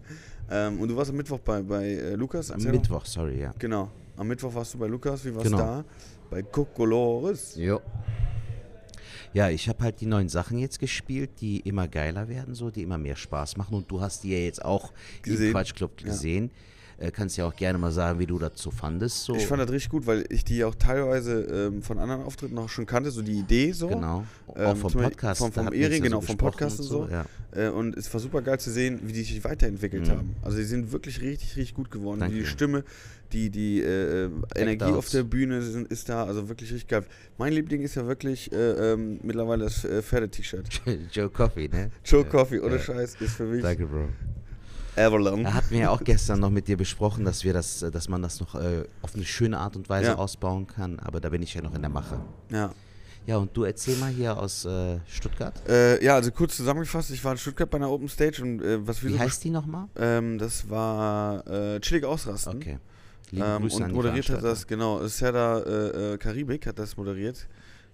Speaker 2: Ähm, und du warst am Mittwoch bei, bei äh, Lukas?
Speaker 1: Am. Mittwoch, sorry, ja.
Speaker 2: Genau. Am Mittwoch warst du bei Lukas. Wie warst du
Speaker 1: Genau.
Speaker 2: da? Bei Kokolores.
Speaker 1: Jo. Ja, ich habe halt die neuen Sachen jetzt gespielt, die immer geiler werden, so, die immer mehr Spaß machen. Und du hast die ja jetzt auch
Speaker 2: Gesehen.
Speaker 1: im Quatschclub
Speaker 2: Ja.
Speaker 1: Äh, kannst ja auch gerne mal sagen, wie du dazu fandest. So.
Speaker 2: Ich fand das richtig gut, weil ich die auch teilweise ähm, von anderen Auftritten auch schon kannte, so die Idee so.
Speaker 1: Genau.
Speaker 2: Ähm,
Speaker 1: auch vom Podcast.
Speaker 2: vom- vom Ehring, genau,
Speaker 1: so
Speaker 2: vom Podcast und so.
Speaker 1: Ja.
Speaker 2: Äh, und es war super geil zu sehen, wie die sich weiterentwickelt
Speaker 1: Mhm.
Speaker 2: haben. Also die sind wirklich richtig, richtig gut geworden.
Speaker 1: Danke.
Speaker 2: Die Stimme, die, die äh, Energie auf der Bühne sind, ist da, also wirklich richtig geil. Mein Liebling ist ja wirklich äh, ähm, mittlerweile das äh, Pferde-T-Shirt.
Speaker 1: Joe Coffee, ne?
Speaker 2: Joe
Speaker 1: Ja,
Speaker 2: Coffee, ohne
Speaker 1: ja.
Speaker 2: Scheiß, ist für mich
Speaker 1: Danke, Bro.
Speaker 2: Avalon.
Speaker 1: Da hatten wir ja auch gestern noch mit dir besprochen, dass wir das, dass man das noch äh, auf eine schöne Art und Weise
Speaker 2: Ja.
Speaker 1: ausbauen kann, aber da bin ich ja noch in der Mache.
Speaker 2: Ja.
Speaker 1: Ja, und du erzähl mal hier aus äh, Stuttgart.
Speaker 2: Äh, ja, also kurz zusammengefasst, ich war in Stuttgart bei einer Open Stage und äh, was wir
Speaker 1: Wie
Speaker 2: so
Speaker 1: heißt die nochmal?
Speaker 2: ähm, das war äh, Chillig Ausrasten.
Speaker 1: Okay. Liebe
Speaker 2: Ähm,
Speaker 1: Grüße
Speaker 2: und
Speaker 1: an
Speaker 2: moderiert hat das, genau, Serda äh, äh, Karibik hat das moderiert.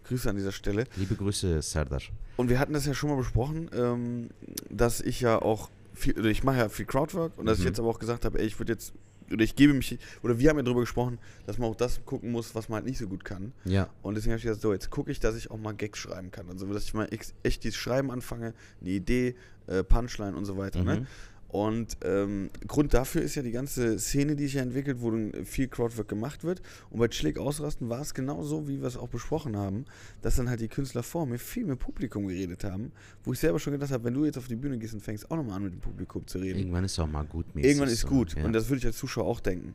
Speaker 2: Grüße an dieser Stelle.
Speaker 1: Liebe Grüße, Serdar.
Speaker 2: Und wir hatten das ja schon mal besprochen, ähm, dass ich ja auch viel, oder ich mache ja viel Crowdwork und dass ich
Speaker 1: Mhm.
Speaker 2: jetzt aber auch gesagt habe, ey, ich würde jetzt, oder ich gebe mich, oder wir haben ja darüber gesprochen, dass man auch das gucken muss, was man halt nicht so gut kann.
Speaker 1: Ja.
Speaker 2: Und deswegen habe ich gesagt, so, jetzt gucke ich, dass ich auch mal Gags schreiben kann. Also, dass ich mal echt dieses Schreiben anfange, eine Idee, äh, Punchline und so weiter. Ne? Und ähm, Grund dafür ist ja die ganze Szene, die sich ja entwickelt, wo viel Crowdwork gemacht wird. Und bei Schläg ausrasten war es genau so, wie wir es auch besprochen haben, dass dann halt die Künstler vor mir viel mit Publikum geredet haben, wo ich selber schon gedacht habe, wenn du jetzt auf die Bühne gehst und fängst auch nochmal an mit dem Publikum zu reden,
Speaker 1: Irgendwann ist auch mal gut mäßig.
Speaker 2: irgendwann ist
Speaker 1: so,
Speaker 2: gut.
Speaker 1: Ja.
Speaker 2: Und das würde ich als Zuschauer auch denken.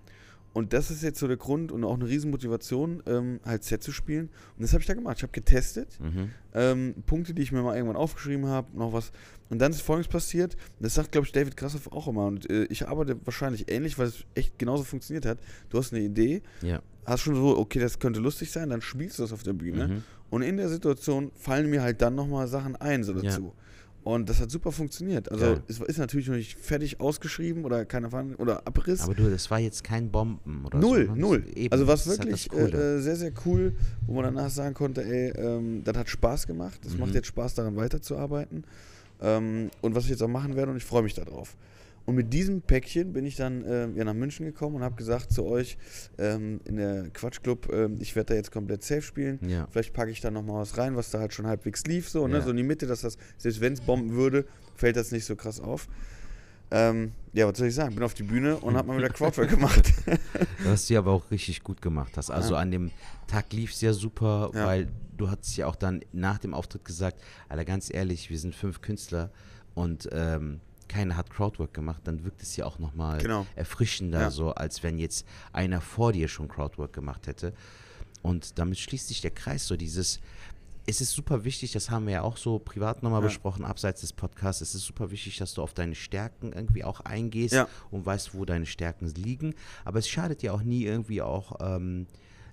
Speaker 2: Und das ist jetzt so der Grund und auch eine Riesenmotivation, ähm, halt Set zu spielen. Und das habe ich da gemacht. Ich habe getestet,
Speaker 1: mhm.
Speaker 2: ähm, Punkte, die ich mir mal irgendwann aufgeschrieben habe, noch was. Und dann ist Folgendes passiert. Das sagt, glaube ich, David Krassoff auch immer. Und äh, ich arbeite wahrscheinlich ähnlich, weil es echt genauso funktioniert hat. Du hast eine Idee,
Speaker 1: Ja.
Speaker 2: hast schon so, okay, das könnte lustig sein, dann spielst du das auf der Bühne.
Speaker 1: Mhm.
Speaker 2: Und in der Situation fallen mir halt dann nochmal Sachen ein so
Speaker 1: Ja.
Speaker 2: dazu. Und das hat super funktioniert. Also es ist natürlich noch nicht fertig ausgeschrieben oder keine Ahnung, oder Abriss.
Speaker 1: Aber du, das war jetzt kein Bomben oder
Speaker 2: null,
Speaker 1: so. ne?
Speaker 2: null.
Speaker 1: Das- eben,
Speaker 2: also was wirklich äh, äh, sehr, sehr cool, wo man danach sagen konnte, ey, ähm, das hat Spaß gemacht. Es
Speaker 1: Mhm.
Speaker 2: macht jetzt Spaß, daran weiterzuarbeiten. Ähm, und was ich jetzt auch machen werde und ich freue mich darauf. Und mit diesem Päckchen bin ich dann äh, ja, nach München gekommen und habe gesagt zu euch ähm, in der Quatschclub, ähm, ich werde da jetzt komplett safe spielen.
Speaker 1: ja.
Speaker 2: Vielleicht packe ich da nochmal was rein, was da halt schon halbwegs lief, so, ne?
Speaker 1: Ja.
Speaker 2: so in die Mitte, dass das, selbst wenn es bomben würde, fällt das nicht so krass auf. Ähm, ja, was soll ich sagen? Bin auf die Bühne und habe mal wieder Crowdwork gemacht.
Speaker 1: Was du aber auch richtig gut gemacht hast. Also
Speaker 2: Ja.
Speaker 1: an dem Tag lief es ja super,
Speaker 2: Ja.
Speaker 1: weil du hattest ja auch dann nach dem Auftritt gesagt, Alter, ganz ehrlich, wir sind fünf Künstler und ähm, keiner hat Crowdwork gemacht, dann wirkt es ja auch nochmal
Speaker 2: Genau.
Speaker 1: erfrischender,
Speaker 2: Ja.
Speaker 1: so als wenn jetzt einer vor dir schon Crowdwork gemacht hätte. Und damit schließt sich der Kreis, so dieses, es ist super wichtig, das haben wir ja auch so privat nochmal
Speaker 2: Ja.
Speaker 1: besprochen, abseits des Podcasts, es ist super wichtig, dass du auf deine Stärken irgendwie auch eingehst
Speaker 2: Ja.
Speaker 1: und weißt, wo deine Stärken liegen. Aber es schadet ja auch nie irgendwie auch ähm,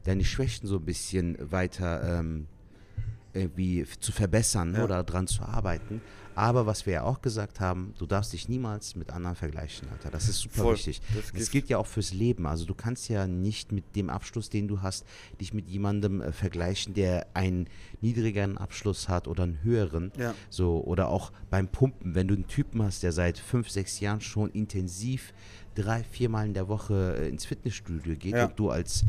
Speaker 1: deine Schwächen so ein bisschen weiter ähm, irgendwie zu verbessern
Speaker 2: Ja.
Speaker 1: oder dran zu arbeiten. Aber was wir ja auch gesagt haben, du darfst dich niemals mit anderen vergleichen, Alter. Das ist super
Speaker 2: Voll.
Speaker 1: wichtig.
Speaker 2: Das
Speaker 1: Das,
Speaker 2: gilt-
Speaker 1: ja auch fürs Leben. Also du kannst ja nicht mit dem Abschluss, den du hast, dich mit jemandem äh, vergleichen, der einen niedrigeren Abschluss hat oder einen höheren.
Speaker 2: Ja.
Speaker 1: So, oder auch beim Pumpen, wenn du einen Typen hast, der seit fünf, sechs Jahren schon intensiv drei, viermal in der Woche äh, ins Fitnessstudio geht
Speaker 2: Ja.
Speaker 1: und du als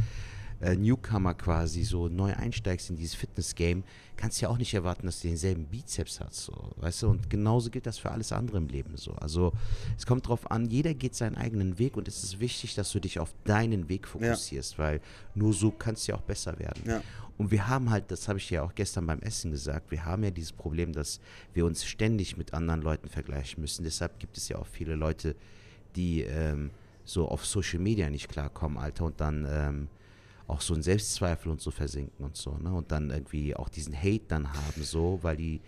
Speaker 1: äh, Newcomer quasi so neu einsteigst in dieses Fitness-Game, kannst du ja auch nicht erwarten, dass du denselben Bizeps hast, so, weißt du? Und genauso gilt das für alles andere im Leben so. Also es kommt drauf an, jeder geht seinen eigenen Weg und es ist wichtig, dass du dich auf deinen Weg fokussierst, weil nur so kannst du ja auch besser werden.
Speaker 2: Ja.
Speaker 1: Und wir haben halt, das habe ich ja auch gestern beim Essen gesagt, wir haben ja dieses Problem, dass wir uns ständig mit anderen Leuten vergleichen müssen. Deshalb gibt es ja auch viele Leute, die ähm, so auf Social Media nicht klarkommen, Alter, und dann ähm, auch so in Selbstzweifel und so versinken und so, ne? Und dann irgendwie auch diesen Hate dann haben, so, weil die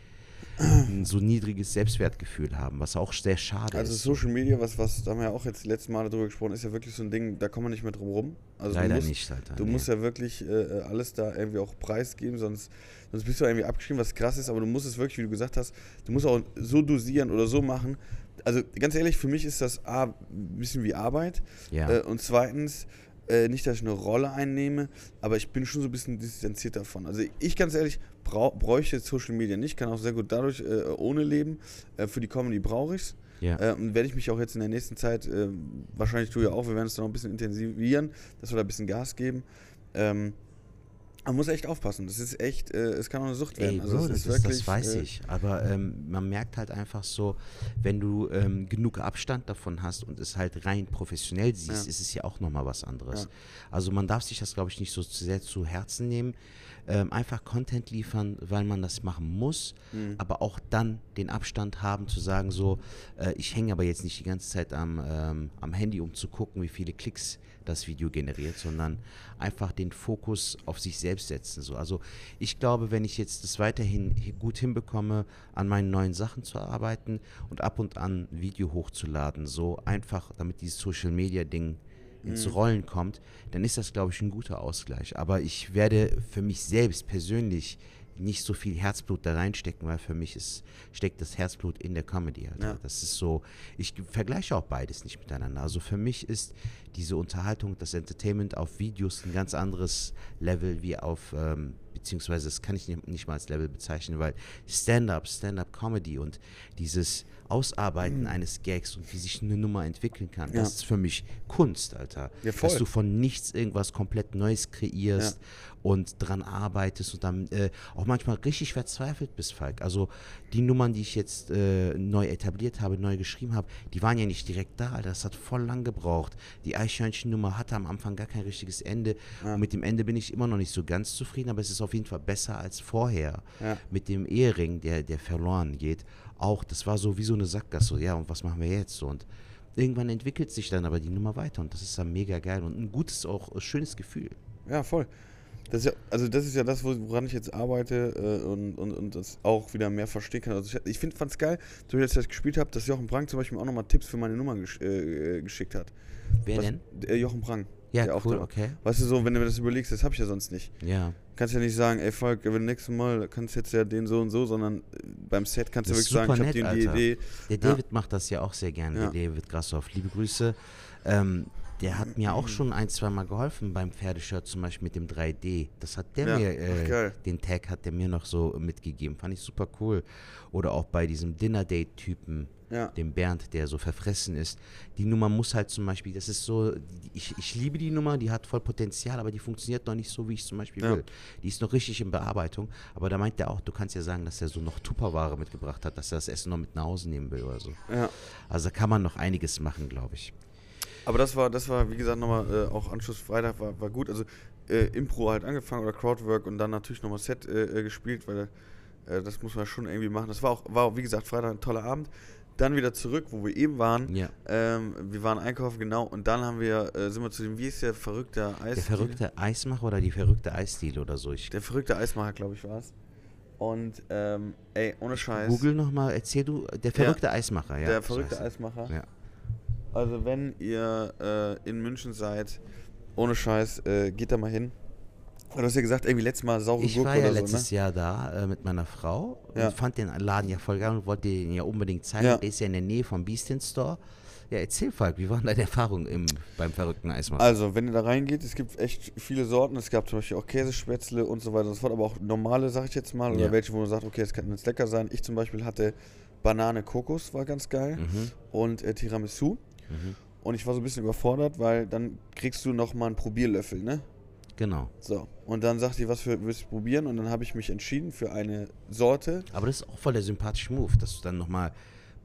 Speaker 1: ein so niedriges Selbstwertgefühl haben, was auch sehr schade
Speaker 2: Also
Speaker 1: ist.
Speaker 2: Social Media, was, was, da haben wir ja auch jetzt die letzten Male drüber gesprochen, ist ja wirklich so ein Ding, da kommt man nicht mehr drum rum. Also
Speaker 1: Leider
Speaker 2: du musst,
Speaker 1: nicht, Alter.
Speaker 2: Du
Speaker 1: nee.
Speaker 2: musst ja wirklich äh, alles da irgendwie auch preisgeben, sonst, sonst bist du irgendwie abgeschrieben, was krass ist, aber du musst es wirklich, wie du gesagt hast, du musst auch so dosieren oder so machen. Also ganz ehrlich, für mich ist das A, ein bisschen wie Arbeit
Speaker 1: ja.
Speaker 2: äh, und zweitens, äh, nicht, dass ich eine Rolle einnehme, aber ich bin schon so ein bisschen distanziert davon. Also ich ganz ehrlich, bräuchte Social Media nicht, kann auch sehr gut dadurch äh, ohne leben. Äh, für die Comedy brauche ich es.
Speaker 1: ja.
Speaker 2: Äh, und werde ich mich auch jetzt in der nächsten Zeit, äh, wahrscheinlich du ja auch, wir werden es dann noch ein bisschen intensivieren, dass wir da ein bisschen Gas geben. Ähm, man muss echt aufpassen. Das ist echt, äh, es kann auch eine Sucht werden.
Speaker 1: Ey,
Speaker 2: also
Speaker 1: Bro,
Speaker 2: es
Speaker 1: das,
Speaker 2: ist
Speaker 1: ist,
Speaker 2: wirklich,
Speaker 1: das weiß
Speaker 2: äh,
Speaker 1: ich. Aber ähm, man merkt halt einfach so, wenn du ähm, genug Abstand davon hast und es halt rein professionell siehst,
Speaker 2: Ja.
Speaker 1: ist es ja auch nochmal was anderes.
Speaker 2: Ja.
Speaker 1: Also man darf sich das, glaube ich, nicht so zu sehr zu Herzen nehmen. Ähm, einfach Content liefern, weil man das machen muss,
Speaker 2: Mhm.
Speaker 1: aber auch dann den Abstand haben zu sagen, so, äh, ich hänge aber jetzt nicht die ganze Zeit am, ähm, am Handy, um zu gucken, wie viele Klicks das Video generiert, sondern einfach den Fokus auf sich selbst setzen. So. Also ich glaube, wenn ich jetzt das weiterhin hi- gut hinbekomme, an meinen neuen Sachen zu arbeiten und ab und an ein Video hochzuladen, so einfach, damit dieses Social Media Ding ins Rollen kommt, dann ist das, glaube ich, ein guter Ausgleich. Aber ich werde für mich selbst persönlich nicht so viel Herzblut da reinstecken, weil für mich ist, steckt das Herzblut in der Comedy. Alter.
Speaker 2: Ja.
Speaker 1: Das ist so, ich vergleiche auch beides nicht miteinander. Also für mich ist diese Unterhaltung, das Entertainment auf Videos ein ganz anderes Level wie auf, ähm, beziehungsweise das kann ich nicht, nicht mal als Level bezeichnen, weil Stand-up, Stand-up-Comedy und dieses Ausarbeiten eines Gags und wie sich eine Nummer entwickeln kann,
Speaker 2: Mhm. Ja.
Speaker 1: das ist für mich Kunst, Alter.
Speaker 2: Ja.
Speaker 1: Dass du von nichts irgendwas komplett Neues kreierst und dran arbeitest und dann äh, auch manchmal richtig verzweifelt bist, Falk. Also die Nummern, die ich jetzt äh, neu etabliert habe, neu geschrieben habe, die waren ja nicht direkt da, Alter. Das hat voll lang gebraucht. Die Eichhörnchen-Nummer hatte am Anfang gar kein richtiges Ende.
Speaker 2: Ja.
Speaker 1: Und mit dem Ende bin ich immer noch nicht so ganz zufrieden, aber es ist auf jeden Fall besser als vorher.
Speaker 2: Ja.
Speaker 1: Mit dem Ehering, der, der verloren geht. Auch, das war so wie so eine Sackgasse. Ja, und was machen wir jetzt? So, und irgendwann entwickelt sich dann aber die Nummer weiter und das ist dann mega geil und ein gutes, auch schönes Gefühl.
Speaker 2: Ja, voll. Das ist ja, also das ist ja das, wo- woran ich jetzt arbeite äh, und, und, und das auch wieder mehr verstehen kann. Also ich, ich find, fand's geil, so wie ich das gespielt habe, dass Jochen Brang zum Beispiel auch nochmal Tipps für meine Nummern gesch äh, äh, geschickt hat.
Speaker 1: Wer
Speaker 2: Was-
Speaker 1: denn?
Speaker 2: Äh, Jochen Brang.
Speaker 1: Ja,
Speaker 2: der auch
Speaker 1: cool,
Speaker 2: da-
Speaker 1: okay.
Speaker 2: Weißt du so, wenn du mir das überlegst, das habe ich ja sonst nicht.
Speaker 1: Ja.
Speaker 2: Kannst ja nicht sagen, ey Volk, wenn nächstes Mal kannst du jetzt ja den so und so, sondern äh, beim Set kannst du
Speaker 1: Das
Speaker 2: wirklich
Speaker 1: ist
Speaker 2: sagen, ich
Speaker 1: super
Speaker 2: habe die,
Speaker 1: nett.
Speaker 2: Idee.
Speaker 1: Der
Speaker 2: Ja.
Speaker 1: David macht das ja auch sehr gerne,
Speaker 2: Ja.
Speaker 1: der David Grassoff. Liebe Grüße. Ähm, der hat mir auch schon ein, zwei Mal geholfen beim Pferdeshirt, zum Beispiel mit dem 3D. Das hat der
Speaker 2: Ja,
Speaker 1: mir,
Speaker 2: ach,
Speaker 1: äh,
Speaker 2: geil.
Speaker 1: den Tag hat der mir noch so mitgegeben. Fand ich super cool. Oder auch bei diesem Dinner-Date-Typen,
Speaker 2: Ja.
Speaker 1: dem Bernd, der so verfressen ist. Die Nummer muss halt zum Beispiel, das ist so, ich, ich liebe die Nummer, die hat voll Potenzial, aber die funktioniert noch nicht so, wie ich zum Beispiel
Speaker 2: Ja.
Speaker 1: will. Die ist noch richtig in Bearbeitung, aber da meint er auch, du kannst ja sagen, dass er so noch Tupperware mitgebracht hat, dass er das Essen noch mit nach Hause nehmen will oder so.
Speaker 2: Ja.
Speaker 1: Also da kann man noch einiges machen, glaube ich.
Speaker 2: Aber das war, das war, wie gesagt, nochmal äh, auch Anschluss Freitag war, war gut. Also äh, Impro halt angefangen oder Crowdwork und dann natürlich nochmal Set äh, äh, gespielt, weil äh, das muss man schon irgendwie machen. Das war auch, war auch, wie gesagt, Freitag ein toller Abend. Dann wieder zurück, wo wir eben waren.
Speaker 1: Ja.
Speaker 2: Ähm, wir waren einkaufen, genau. Und dann haben wir, äh, sind wir zu dem, wie ist der verrückte Eis?
Speaker 1: Der verrückte Eismacher oder die verrückte Eisdiele oder so. Ich
Speaker 2: Der verrückte Eismacher, glaube ich, war es. Und, ähm, ey, ohne Scheiß.
Speaker 1: google nochmal, erzähl du, der verrückte Eismacher, ja.
Speaker 2: der
Speaker 1: so
Speaker 2: verrückte
Speaker 1: er.
Speaker 2: Eismacher.
Speaker 1: Ja.
Speaker 2: Also wenn ihr äh, in München seid, ohne Scheiß, äh, geht da mal hin. Du hast ja gesagt, irgendwie letztes Mal saure
Speaker 1: Ich
Speaker 2: Gurke
Speaker 1: war ja
Speaker 2: oder
Speaker 1: letztes
Speaker 2: so, ne?
Speaker 1: Jahr da äh, mit meiner Frau
Speaker 2: Ja.
Speaker 1: und fand den Laden ja voll geil und wollte den ja unbedingt zeigen.
Speaker 2: Ja.
Speaker 1: Der ist ja in der Nähe vom Beastin Store. Ja, erzähl Falk, wie waren deine Erfahrungen im, beim verrückten Eismacher?
Speaker 2: Also, wenn ihr da reingeht, es gibt echt viele Sorten. Es gab zum Beispiel auch Käsespätzle und so weiter und so fort, aber auch normale, sag ich jetzt mal, oder
Speaker 1: Ja.
Speaker 2: welche, wo man sagt, okay, das kann jetzt lecker sein. Ich zum Beispiel hatte Banane Kokos, war ganz geil.
Speaker 1: Mhm.
Speaker 2: Und äh, Tiramisu.
Speaker 1: Mhm.
Speaker 2: Und ich war so ein bisschen überfordert, weil dann kriegst du nochmal einen Probierlöffel, ne?
Speaker 1: Genau.
Speaker 2: So. Und dann sagt die, was für, willst du probieren? Und dann habe ich mich entschieden für eine Sorte.
Speaker 1: Aber das ist auch voll der sympathische Move, dass du dann nochmal,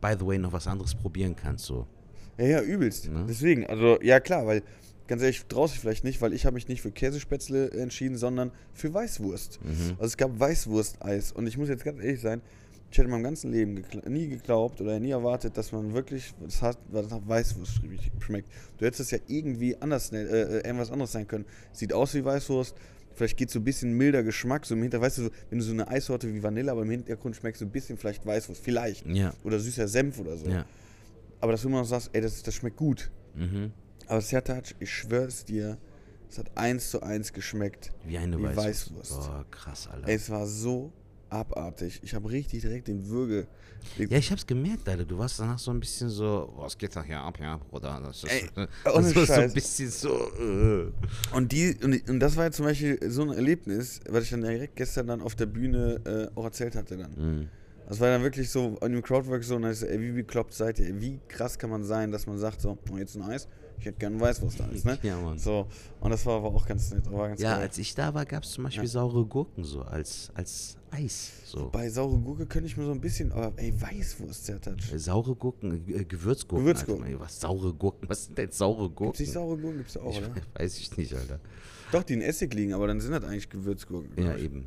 Speaker 1: by the way, noch was anderes probieren kannst. So.
Speaker 2: Ja, ja, übelst.
Speaker 1: Ne?
Speaker 2: Deswegen, also, ja klar, weil, ganz ehrlich, traust dich vielleicht nicht, weil ich habe mich nicht für Käsespätzle entschieden, sondern für Weißwurst.
Speaker 1: Mhm.
Speaker 2: Also es gab Weißwursteis. Und ich muss jetzt ganz ehrlich sein, ich hätte in meinem ganzen Leben gekla- nie geglaubt oder nie erwartet, dass man wirklich das hat, was Weißwurst schmeckt. Du hättest es ja irgendwie anders, äh, äh, irgendwas anderes sein können. Sieht aus wie Weißwurst. Vielleicht geht so ein bisschen milder Geschmack, so im Hintergrund, weißt du, so, wenn du so eine Eissorte wie Vanille, aber im Hintergrund schmeckst du ein bisschen vielleicht Weißwurst, vielleicht.
Speaker 1: Ja.
Speaker 2: Oder süßer Senf oder so.
Speaker 1: Ja.
Speaker 2: Aber dass du immer noch sagst, ey, das, das schmeckt gut.
Speaker 1: Mhm.
Speaker 2: Aber Sertac, ich schwör's dir, es hat eins zu eins geschmeckt.
Speaker 1: Wie eine
Speaker 2: Wie
Speaker 1: Weißwurst.
Speaker 2: Weißwurst.
Speaker 1: Boah, krass, Alter.
Speaker 2: Ey, es war so abartig. Ich habe richtig direkt den Würge. den-
Speaker 1: Ja, ich hab's gemerkt, Alter. Du warst danach so ein bisschen so, was geht da hier ab, ja, Bruder? Das ist,
Speaker 2: Ey,
Speaker 1: das ist so ein bisschen so, äh.
Speaker 2: Und, die, und, und das war ja zum Beispiel so ein Erlebnis, was ich dann direkt gestern dann auf der Bühne äh, auch erzählt hatte dann.
Speaker 1: Mhm.
Speaker 2: Das war dann wirklich so in dem Crowdwork so, und dann ist ey, wie bekloppt seid ihr? Wie krass kann man sein, dass man sagt so, oh, jetzt ein Eis? Ich hätte gerne ein Weißwurst-Eis, ne?
Speaker 1: Ja, Mann.
Speaker 2: So, und das war aber auch ganz nett. War ganz
Speaker 1: Ja,
Speaker 2: geil.
Speaker 1: als ich da war, gab's zum Beispiel
Speaker 2: Ja.
Speaker 1: saure Gurken so, als, als Eis. So.
Speaker 2: Bei saure Gurke könnte ich mir so ein bisschen, aber ey, Weißwurst, Sertac.
Speaker 1: Äh, Saure Gurken, äh, Gewürzgurken.
Speaker 2: Gewürzgurken.
Speaker 1: Alter. Was, saure Gurken? Was sind denn saure Gurken?
Speaker 2: Gibt's nicht saure Gurken? Gibt's auch,
Speaker 1: ich,
Speaker 2: oder?
Speaker 1: Weiß ich nicht, Alter.
Speaker 2: Doch, die in Essig liegen, aber dann sind das eigentlich Gewürzgurken.
Speaker 1: Ja,
Speaker 2: ich.
Speaker 1: eben.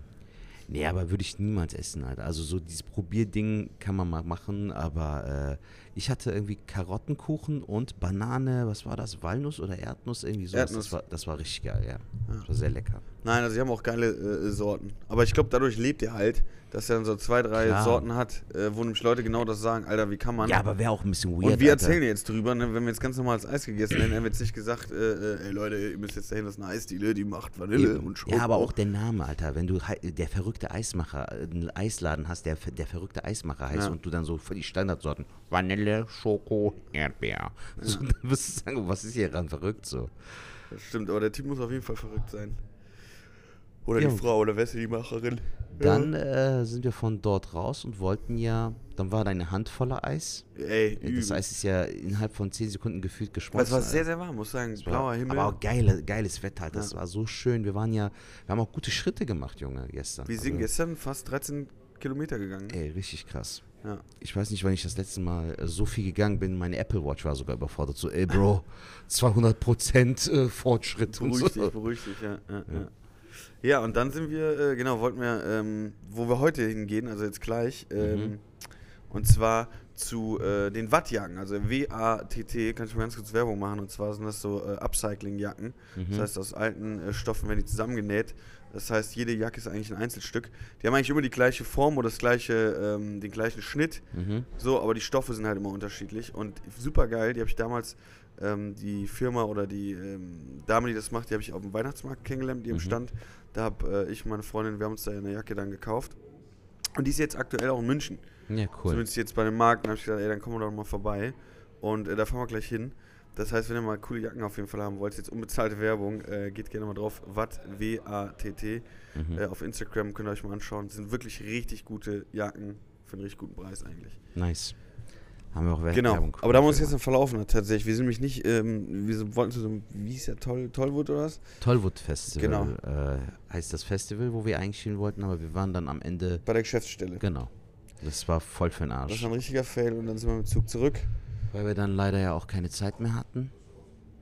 Speaker 1: Nee, aber würde ich niemals essen, Alter. Also so dieses Probierding kann man mal machen, aber äh, ich hatte irgendwie Karottenkuchen und Banane, was war das? Walnuss oder Erdnuss? Irgendwie sowas.
Speaker 2: Erdnuss.
Speaker 1: Das war, das war richtig geil, ja. Das war sehr lecker.
Speaker 2: Nein, also sie haben auch geile äh, Sorten. Aber ich glaube, dadurch lebt ihr halt, dass er dann so zwei, drei
Speaker 1: Klar.
Speaker 2: Sorten hat, äh, wo nämlich Leute genau das sagen, Alter, wie kann man.
Speaker 1: Ja, aber wäre auch ein bisschen weird,
Speaker 2: und wir
Speaker 1: Alter.
Speaker 2: erzählen jetzt drüber, ne, wenn wir jetzt ganz normales Eis gegessen hätten, haben wir jetzt nicht gesagt, äh, äh, ey Leute, ihr müsst jetzt dahin, das ist eine Eisdiele, die macht Vanille
Speaker 1: Eben.
Speaker 2: und Schoko.
Speaker 1: Ja, aber auch der Name, Alter. Wenn du der verrückte Eismacher, äh, einen Eisladen hast, der der verrückte Eismacher heißt
Speaker 2: Ja.
Speaker 1: und du dann so für die Standardsorten Vanille, Schoko, Erdbeer. So, dann wirst du sagen, was ist hier dran verrückt so?
Speaker 2: Das stimmt, aber der Typ muss auf jeden Fall verrückt sein. Oder
Speaker 1: Ja.
Speaker 2: die Frau oder wer ist die Macherin?
Speaker 1: Dann äh, sind wir von dort raus und wollten ja, dann war da eine Hand voller Eis.
Speaker 2: Ey,
Speaker 1: Das. Eis ist ja innerhalb von 10 Sekunden gefühlt geschmolzen.
Speaker 2: es war sehr, sehr warm, muss ich sagen.
Speaker 1: War-
Speaker 2: Blauer Himmel.
Speaker 1: Aber auch geile, geiles Wetter halt. Das
Speaker 2: Ja.
Speaker 1: war so schön. Wir waren ja, wir haben auch gute Schritte gemacht, Junge, gestern.
Speaker 2: wir sind
Speaker 1: Also,
Speaker 2: gestern fast 13 Kilometer gegangen.
Speaker 1: Ey, richtig krass.
Speaker 2: Ja.
Speaker 1: Ich weiß nicht, wann ich das letzte Mal äh, so viel gegangen bin. Meine Apple Watch war sogar überfordert. So, ey, Bro, 200% äh, Fortschritt und
Speaker 2: Beruhig
Speaker 1: so.
Speaker 2: dich, beruhig dich, ja. Ja, ja. Ja und dann sind wir, äh, genau, wollten wir, ähm, wo wir heute hingehen, also jetzt gleich, ähm, und zwar zu äh, den Wattjacken, also W-A-T-T, kann ich mal ganz kurz Werbung machen, und zwar sind das so äh, Upcycling-Jacken, das heißt aus alten äh, Stoffen werden die zusammengenäht, das heißt jede Jacke ist eigentlich ein Einzelstück, die haben eigentlich immer die gleiche Form oder das gleiche, ähm, den gleichen Schnitt,
Speaker 1: Mhm.
Speaker 2: so, aber die Stoffe sind halt immer unterschiedlich und super geil. Die habe ich damals, ähm, die Firma oder die ähm, Dame, die das macht, die habe ich auf dem Weihnachtsmarkt kennengelernt, die im
Speaker 1: Mhm.
Speaker 2: Stand. Da habe äh, ich und meine Freundin, wir haben uns da eine Jacke dann gekauft. Und die ist jetzt aktuell auch in München.
Speaker 1: Ja, cool.
Speaker 2: Zumindest jetzt bei dem Markt. Dann habe ich gesagt, ey, dann kommen wir doch mal vorbei. Und äh, da fahren wir gleich hin. Das heißt, wenn ihr mal coole Jacken auf jeden Fall haben wollt, jetzt unbezahlte Werbung, äh, geht gerne mal drauf. Watt, W-A-T-T.
Speaker 1: Mhm.
Speaker 2: Äh, auf Instagram könnt ihr euch mal anschauen. Das sind wirklich richtig gute Jacken für einen richtig guten Preis eigentlich.
Speaker 1: Nice. Haben wir auch Wer-
Speaker 2: Genau,
Speaker 1: Werbung
Speaker 2: aber da haben wir uns
Speaker 1: gemacht.
Speaker 2: jetzt noch verlaufen tatsächlich. Wir sind nämlich nicht, ähm, wir wollten zu so einem, wie hieß der, Toll, Tollwood oder was?
Speaker 1: Tollwood Festival
Speaker 2: Genau.
Speaker 1: äh, heißt das Festival, wo wir eigentlich hin wollten, aber wir waren dann am Ende,
Speaker 2: Bei der Geschäftsstelle.
Speaker 1: genau. Das war voll für den
Speaker 2: Das
Speaker 1: Arsch.
Speaker 2: war ein richtiger Fail und dann sind wir mit dem Zug zurück.
Speaker 1: Weil wir dann leider ja auch keine Zeit mehr hatten.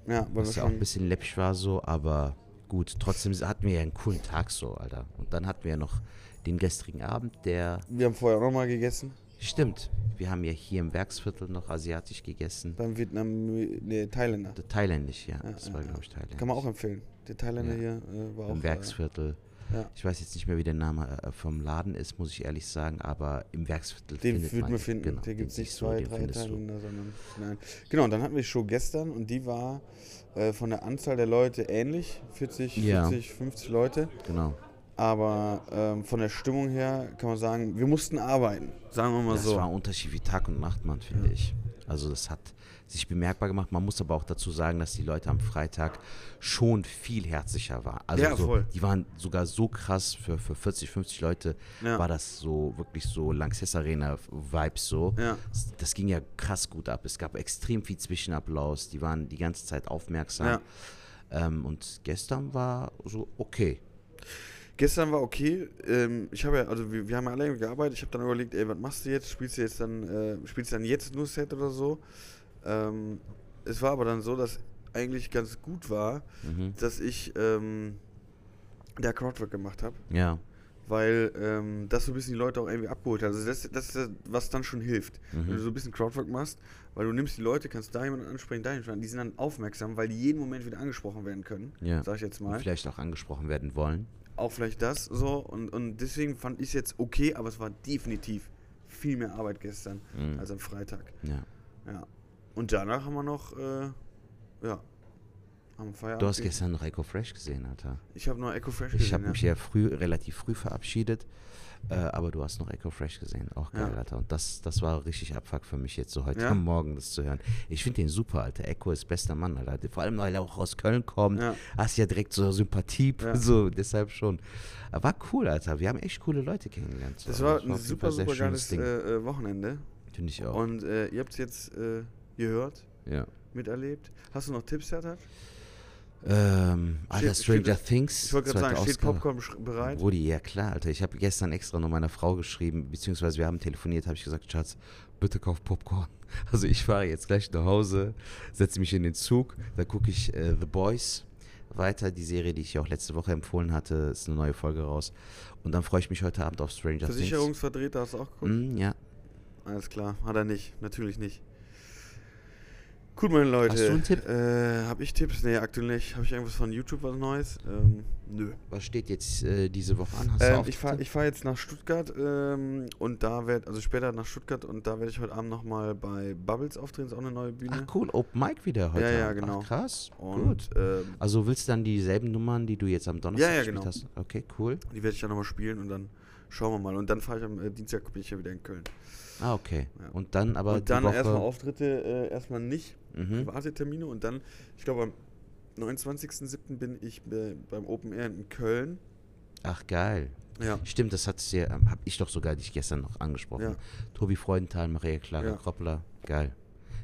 Speaker 2: Ja, weil
Speaker 1: Was ja auch ein bisschen läppisch war so, aber gut, trotzdem hatten wir ja einen coolen Tag so, Alter. Und dann hatten wir ja noch den gestrigen Abend, der
Speaker 2: wir haben vorher auch nochmal gegessen.
Speaker 1: Stimmt, wir haben ja hier im Werksviertel noch asiatisch gegessen.
Speaker 2: Beim Vietnam, nee, Thailänder.
Speaker 1: Der Thailändisch, ja.
Speaker 2: Ja,
Speaker 1: Das
Speaker 2: ja,
Speaker 1: war, glaube ich, Thailändisch.
Speaker 2: Kann man auch empfehlen. Der Thailänder hier äh, war auch.
Speaker 1: Im Werksviertel.
Speaker 2: Äh, ja.
Speaker 1: Ich weiß jetzt nicht mehr, wie der Name äh, vom Laden ist, muss ich ehrlich sagen, aber im Werksviertel
Speaker 2: Den
Speaker 1: findet man
Speaker 2: man finden.
Speaker 1: Genau,
Speaker 2: der
Speaker 1: den
Speaker 2: gibt es nicht zwei, drei. Thailänder, sondern. Nein. Genau, und dann hatten wir die Show gestern und die war äh, von der Anzahl der Leute ähnlich. 40,
Speaker 1: Ja.
Speaker 2: 40, 50 Leute.
Speaker 1: Genau.
Speaker 2: Aber ähm, von der Stimmung her kann man sagen, wir mussten arbeiten. Sagen wir mal
Speaker 1: Das
Speaker 2: so.
Speaker 1: war ein Unterschied wie Tag und Nacht, Mann, finde ich. Also das hat, sich bemerkbar gemacht. Man muss aber auch dazu sagen, dass die Leute am Freitag schon viel herzlicher waren. Also
Speaker 2: Ja,
Speaker 1: so,
Speaker 2: voll.
Speaker 1: die waren sogar so krass für, für 40, 50 Leute
Speaker 2: Ja.
Speaker 1: war das so wirklich so Lanxess Arena Vibes so.
Speaker 2: Ja.
Speaker 1: Das, ging ja krass gut ab. Es gab extrem viel Zwischenapplaus. Die waren die ganze Zeit aufmerksam. Ähm, und gestern war so okay.
Speaker 2: Gestern war okay. Ähm, ich habe ja, also wir, wir haben ja alle gearbeitet. Ich habe dann überlegt, ey, was machst du jetzt? Spielst du jetzt dann, äh, spielst du dann jetzt nur Set oder so? Ähm, es war aber dann so, dass eigentlich ganz gut war,
Speaker 1: Mhm.
Speaker 2: dass ich ähm, der Crowdwork gemacht habe,
Speaker 1: Ja.
Speaker 2: weil ähm, das so ein bisschen die Leute auch irgendwie abgeholt hat. Also das, das ist das, was dann schon hilft.
Speaker 1: Mhm.
Speaker 2: Wenn du so ein bisschen Crowdwork machst, weil du nimmst die Leute, kannst da jemanden ansprechen, da jemanden die sind dann aufmerksam, weil die jeden Moment wieder angesprochen werden können,
Speaker 1: Ja.
Speaker 2: sag ich jetzt
Speaker 1: Und
Speaker 2: mal.
Speaker 1: vielleicht auch angesprochen werden wollen.
Speaker 2: Auch vielleicht das so und, und deswegen fand ich es jetzt okay, aber es war definitiv viel mehr Arbeit gestern
Speaker 1: Mhm.
Speaker 2: als am Freitag.
Speaker 1: Ja.
Speaker 2: Ja. Und danach haben wir noch, äh, ja, am Feierabend.
Speaker 1: Du hast gestern noch Echo Fresh gesehen, Alter.
Speaker 2: Ich habe noch Echo Fresh
Speaker 1: Ich
Speaker 2: gesehen.
Speaker 1: habe
Speaker 2: ja.
Speaker 1: mich ja früh, relativ früh verabschiedet, äh, aber du hast noch Echo Fresh gesehen. Auch geil,
Speaker 2: Ja.
Speaker 1: Alter. Und das, das war richtig Abfuck für mich jetzt so heute
Speaker 2: Ja?
Speaker 1: am Morgen das zu hören. Ich finde den super, Alter. Echo ist bester Mann, Alter. Vor allem, weil er auch aus Köln kommt.
Speaker 2: Ja.
Speaker 1: Hast ja direkt so Sympathie, so deshalb schon. War cool, Alter. Wir haben echt coole Leute kennengelernt. So.
Speaker 2: Das war
Speaker 1: auf
Speaker 2: ein
Speaker 1: jeden
Speaker 2: super, super
Speaker 1: schönes
Speaker 2: geiles äh, äh, Wochenende.
Speaker 1: Finde ich auch.
Speaker 2: Und äh, ihr habt es jetzt äh, gehört,
Speaker 1: ja.
Speaker 2: miterlebt. Hast du noch Tipps, Sertat?
Speaker 1: Ähm, Alter, Stranger
Speaker 2: steht-
Speaker 1: Things.
Speaker 2: Ich wollte gerade sagen, steht. Popcorn bereit?
Speaker 1: Brudi, ja klar, Alter. Ich habe gestern extra noch meiner Frau geschrieben, beziehungsweise wir haben telefoniert, habe ich gesagt, Schatz, bitte kauf Popcorn. Also ich fahre jetzt gleich nach Hause, setze mich in den Zug, da gucke ich äh, The Boys weiter, die Serie, die ich ja auch letzte Woche empfohlen hatte, ist eine neue Folge raus. Und dann freue ich mich heute Abend auf Stranger Things.
Speaker 2: Versicherungsvertreter hast du auch geguckt?
Speaker 1: Mm, ja.
Speaker 2: Alles klar, hat er nicht, natürlich nicht. Gut, meine Leute.
Speaker 1: Hast du einen Tipp?
Speaker 2: Äh, hab ich Tipps? Nee, aktuell nicht. Habe ich irgendwas von YouTube was Neues? Ähm, nö.
Speaker 1: Was steht jetzt äh, diese Woche an? Hast du
Speaker 2: Ähm, ich fahre fahr jetzt nach Stuttgart ähm, und da werd, also später nach Stuttgart und da werde ich heute Abend nochmal bei Bubbles auftreten, ist auch eine neue Bühne.
Speaker 1: Ach cool, Open Mic wieder heute.
Speaker 2: Ja, ja,
Speaker 1: Abend.
Speaker 2: genau.
Speaker 1: Ach, krass,
Speaker 2: und
Speaker 1: gut.
Speaker 2: ähm,
Speaker 1: Also willst du dann dieselben Nummern, die du jetzt am Donnerstag
Speaker 2: Ja, ja,
Speaker 1: gespielt
Speaker 2: genau.
Speaker 1: hast? Okay, cool.
Speaker 2: die werde ich dann nochmal spielen und dann schauen wir mal. Und dann fahre ich am äh, Dienstag bin ich ja wieder in Köln.
Speaker 1: Ah, okay.
Speaker 2: Ja.
Speaker 1: Und dann aber
Speaker 2: und dann
Speaker 1: die Woche...
Speaker 2: erstmal Auftritte, äh, erstmal nicht,
Speaker 1: Mhm.
Speaker 2: private Termine und dann, ich glaube am 29.07. bin ich äh, beim Open Air in Köln.
Speaker 1: Ach, geil.
Speaker 2: Ja.
Speaker 1: Stimmt, das hat's ja, ähm, hab ich doch sogar dich gestern noch angesprochen.
Speaker 2: Ja.
Speaker 1: Tobi Freudenthal, Maria Clara
Speaker 2: Ja.
Speaker 1: Kroppler. Geil.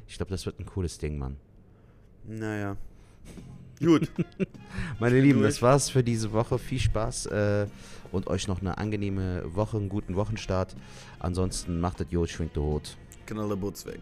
Speaker 1: Ich glaube, das wird ein cooles Ding, Mann.
Speaker 2: Naja. Gut.
Speaker 1: Meine Lieben,
Speaker 2: durch.
Speaker 1: das war's für diese Woche. Viel Spaß äh, und euch noch eine angenehme Woche, einen guten Wochenstart. Ansonsten macht es Jod, schwingt der Hut.
Speaker 2: Knaller Boots weg.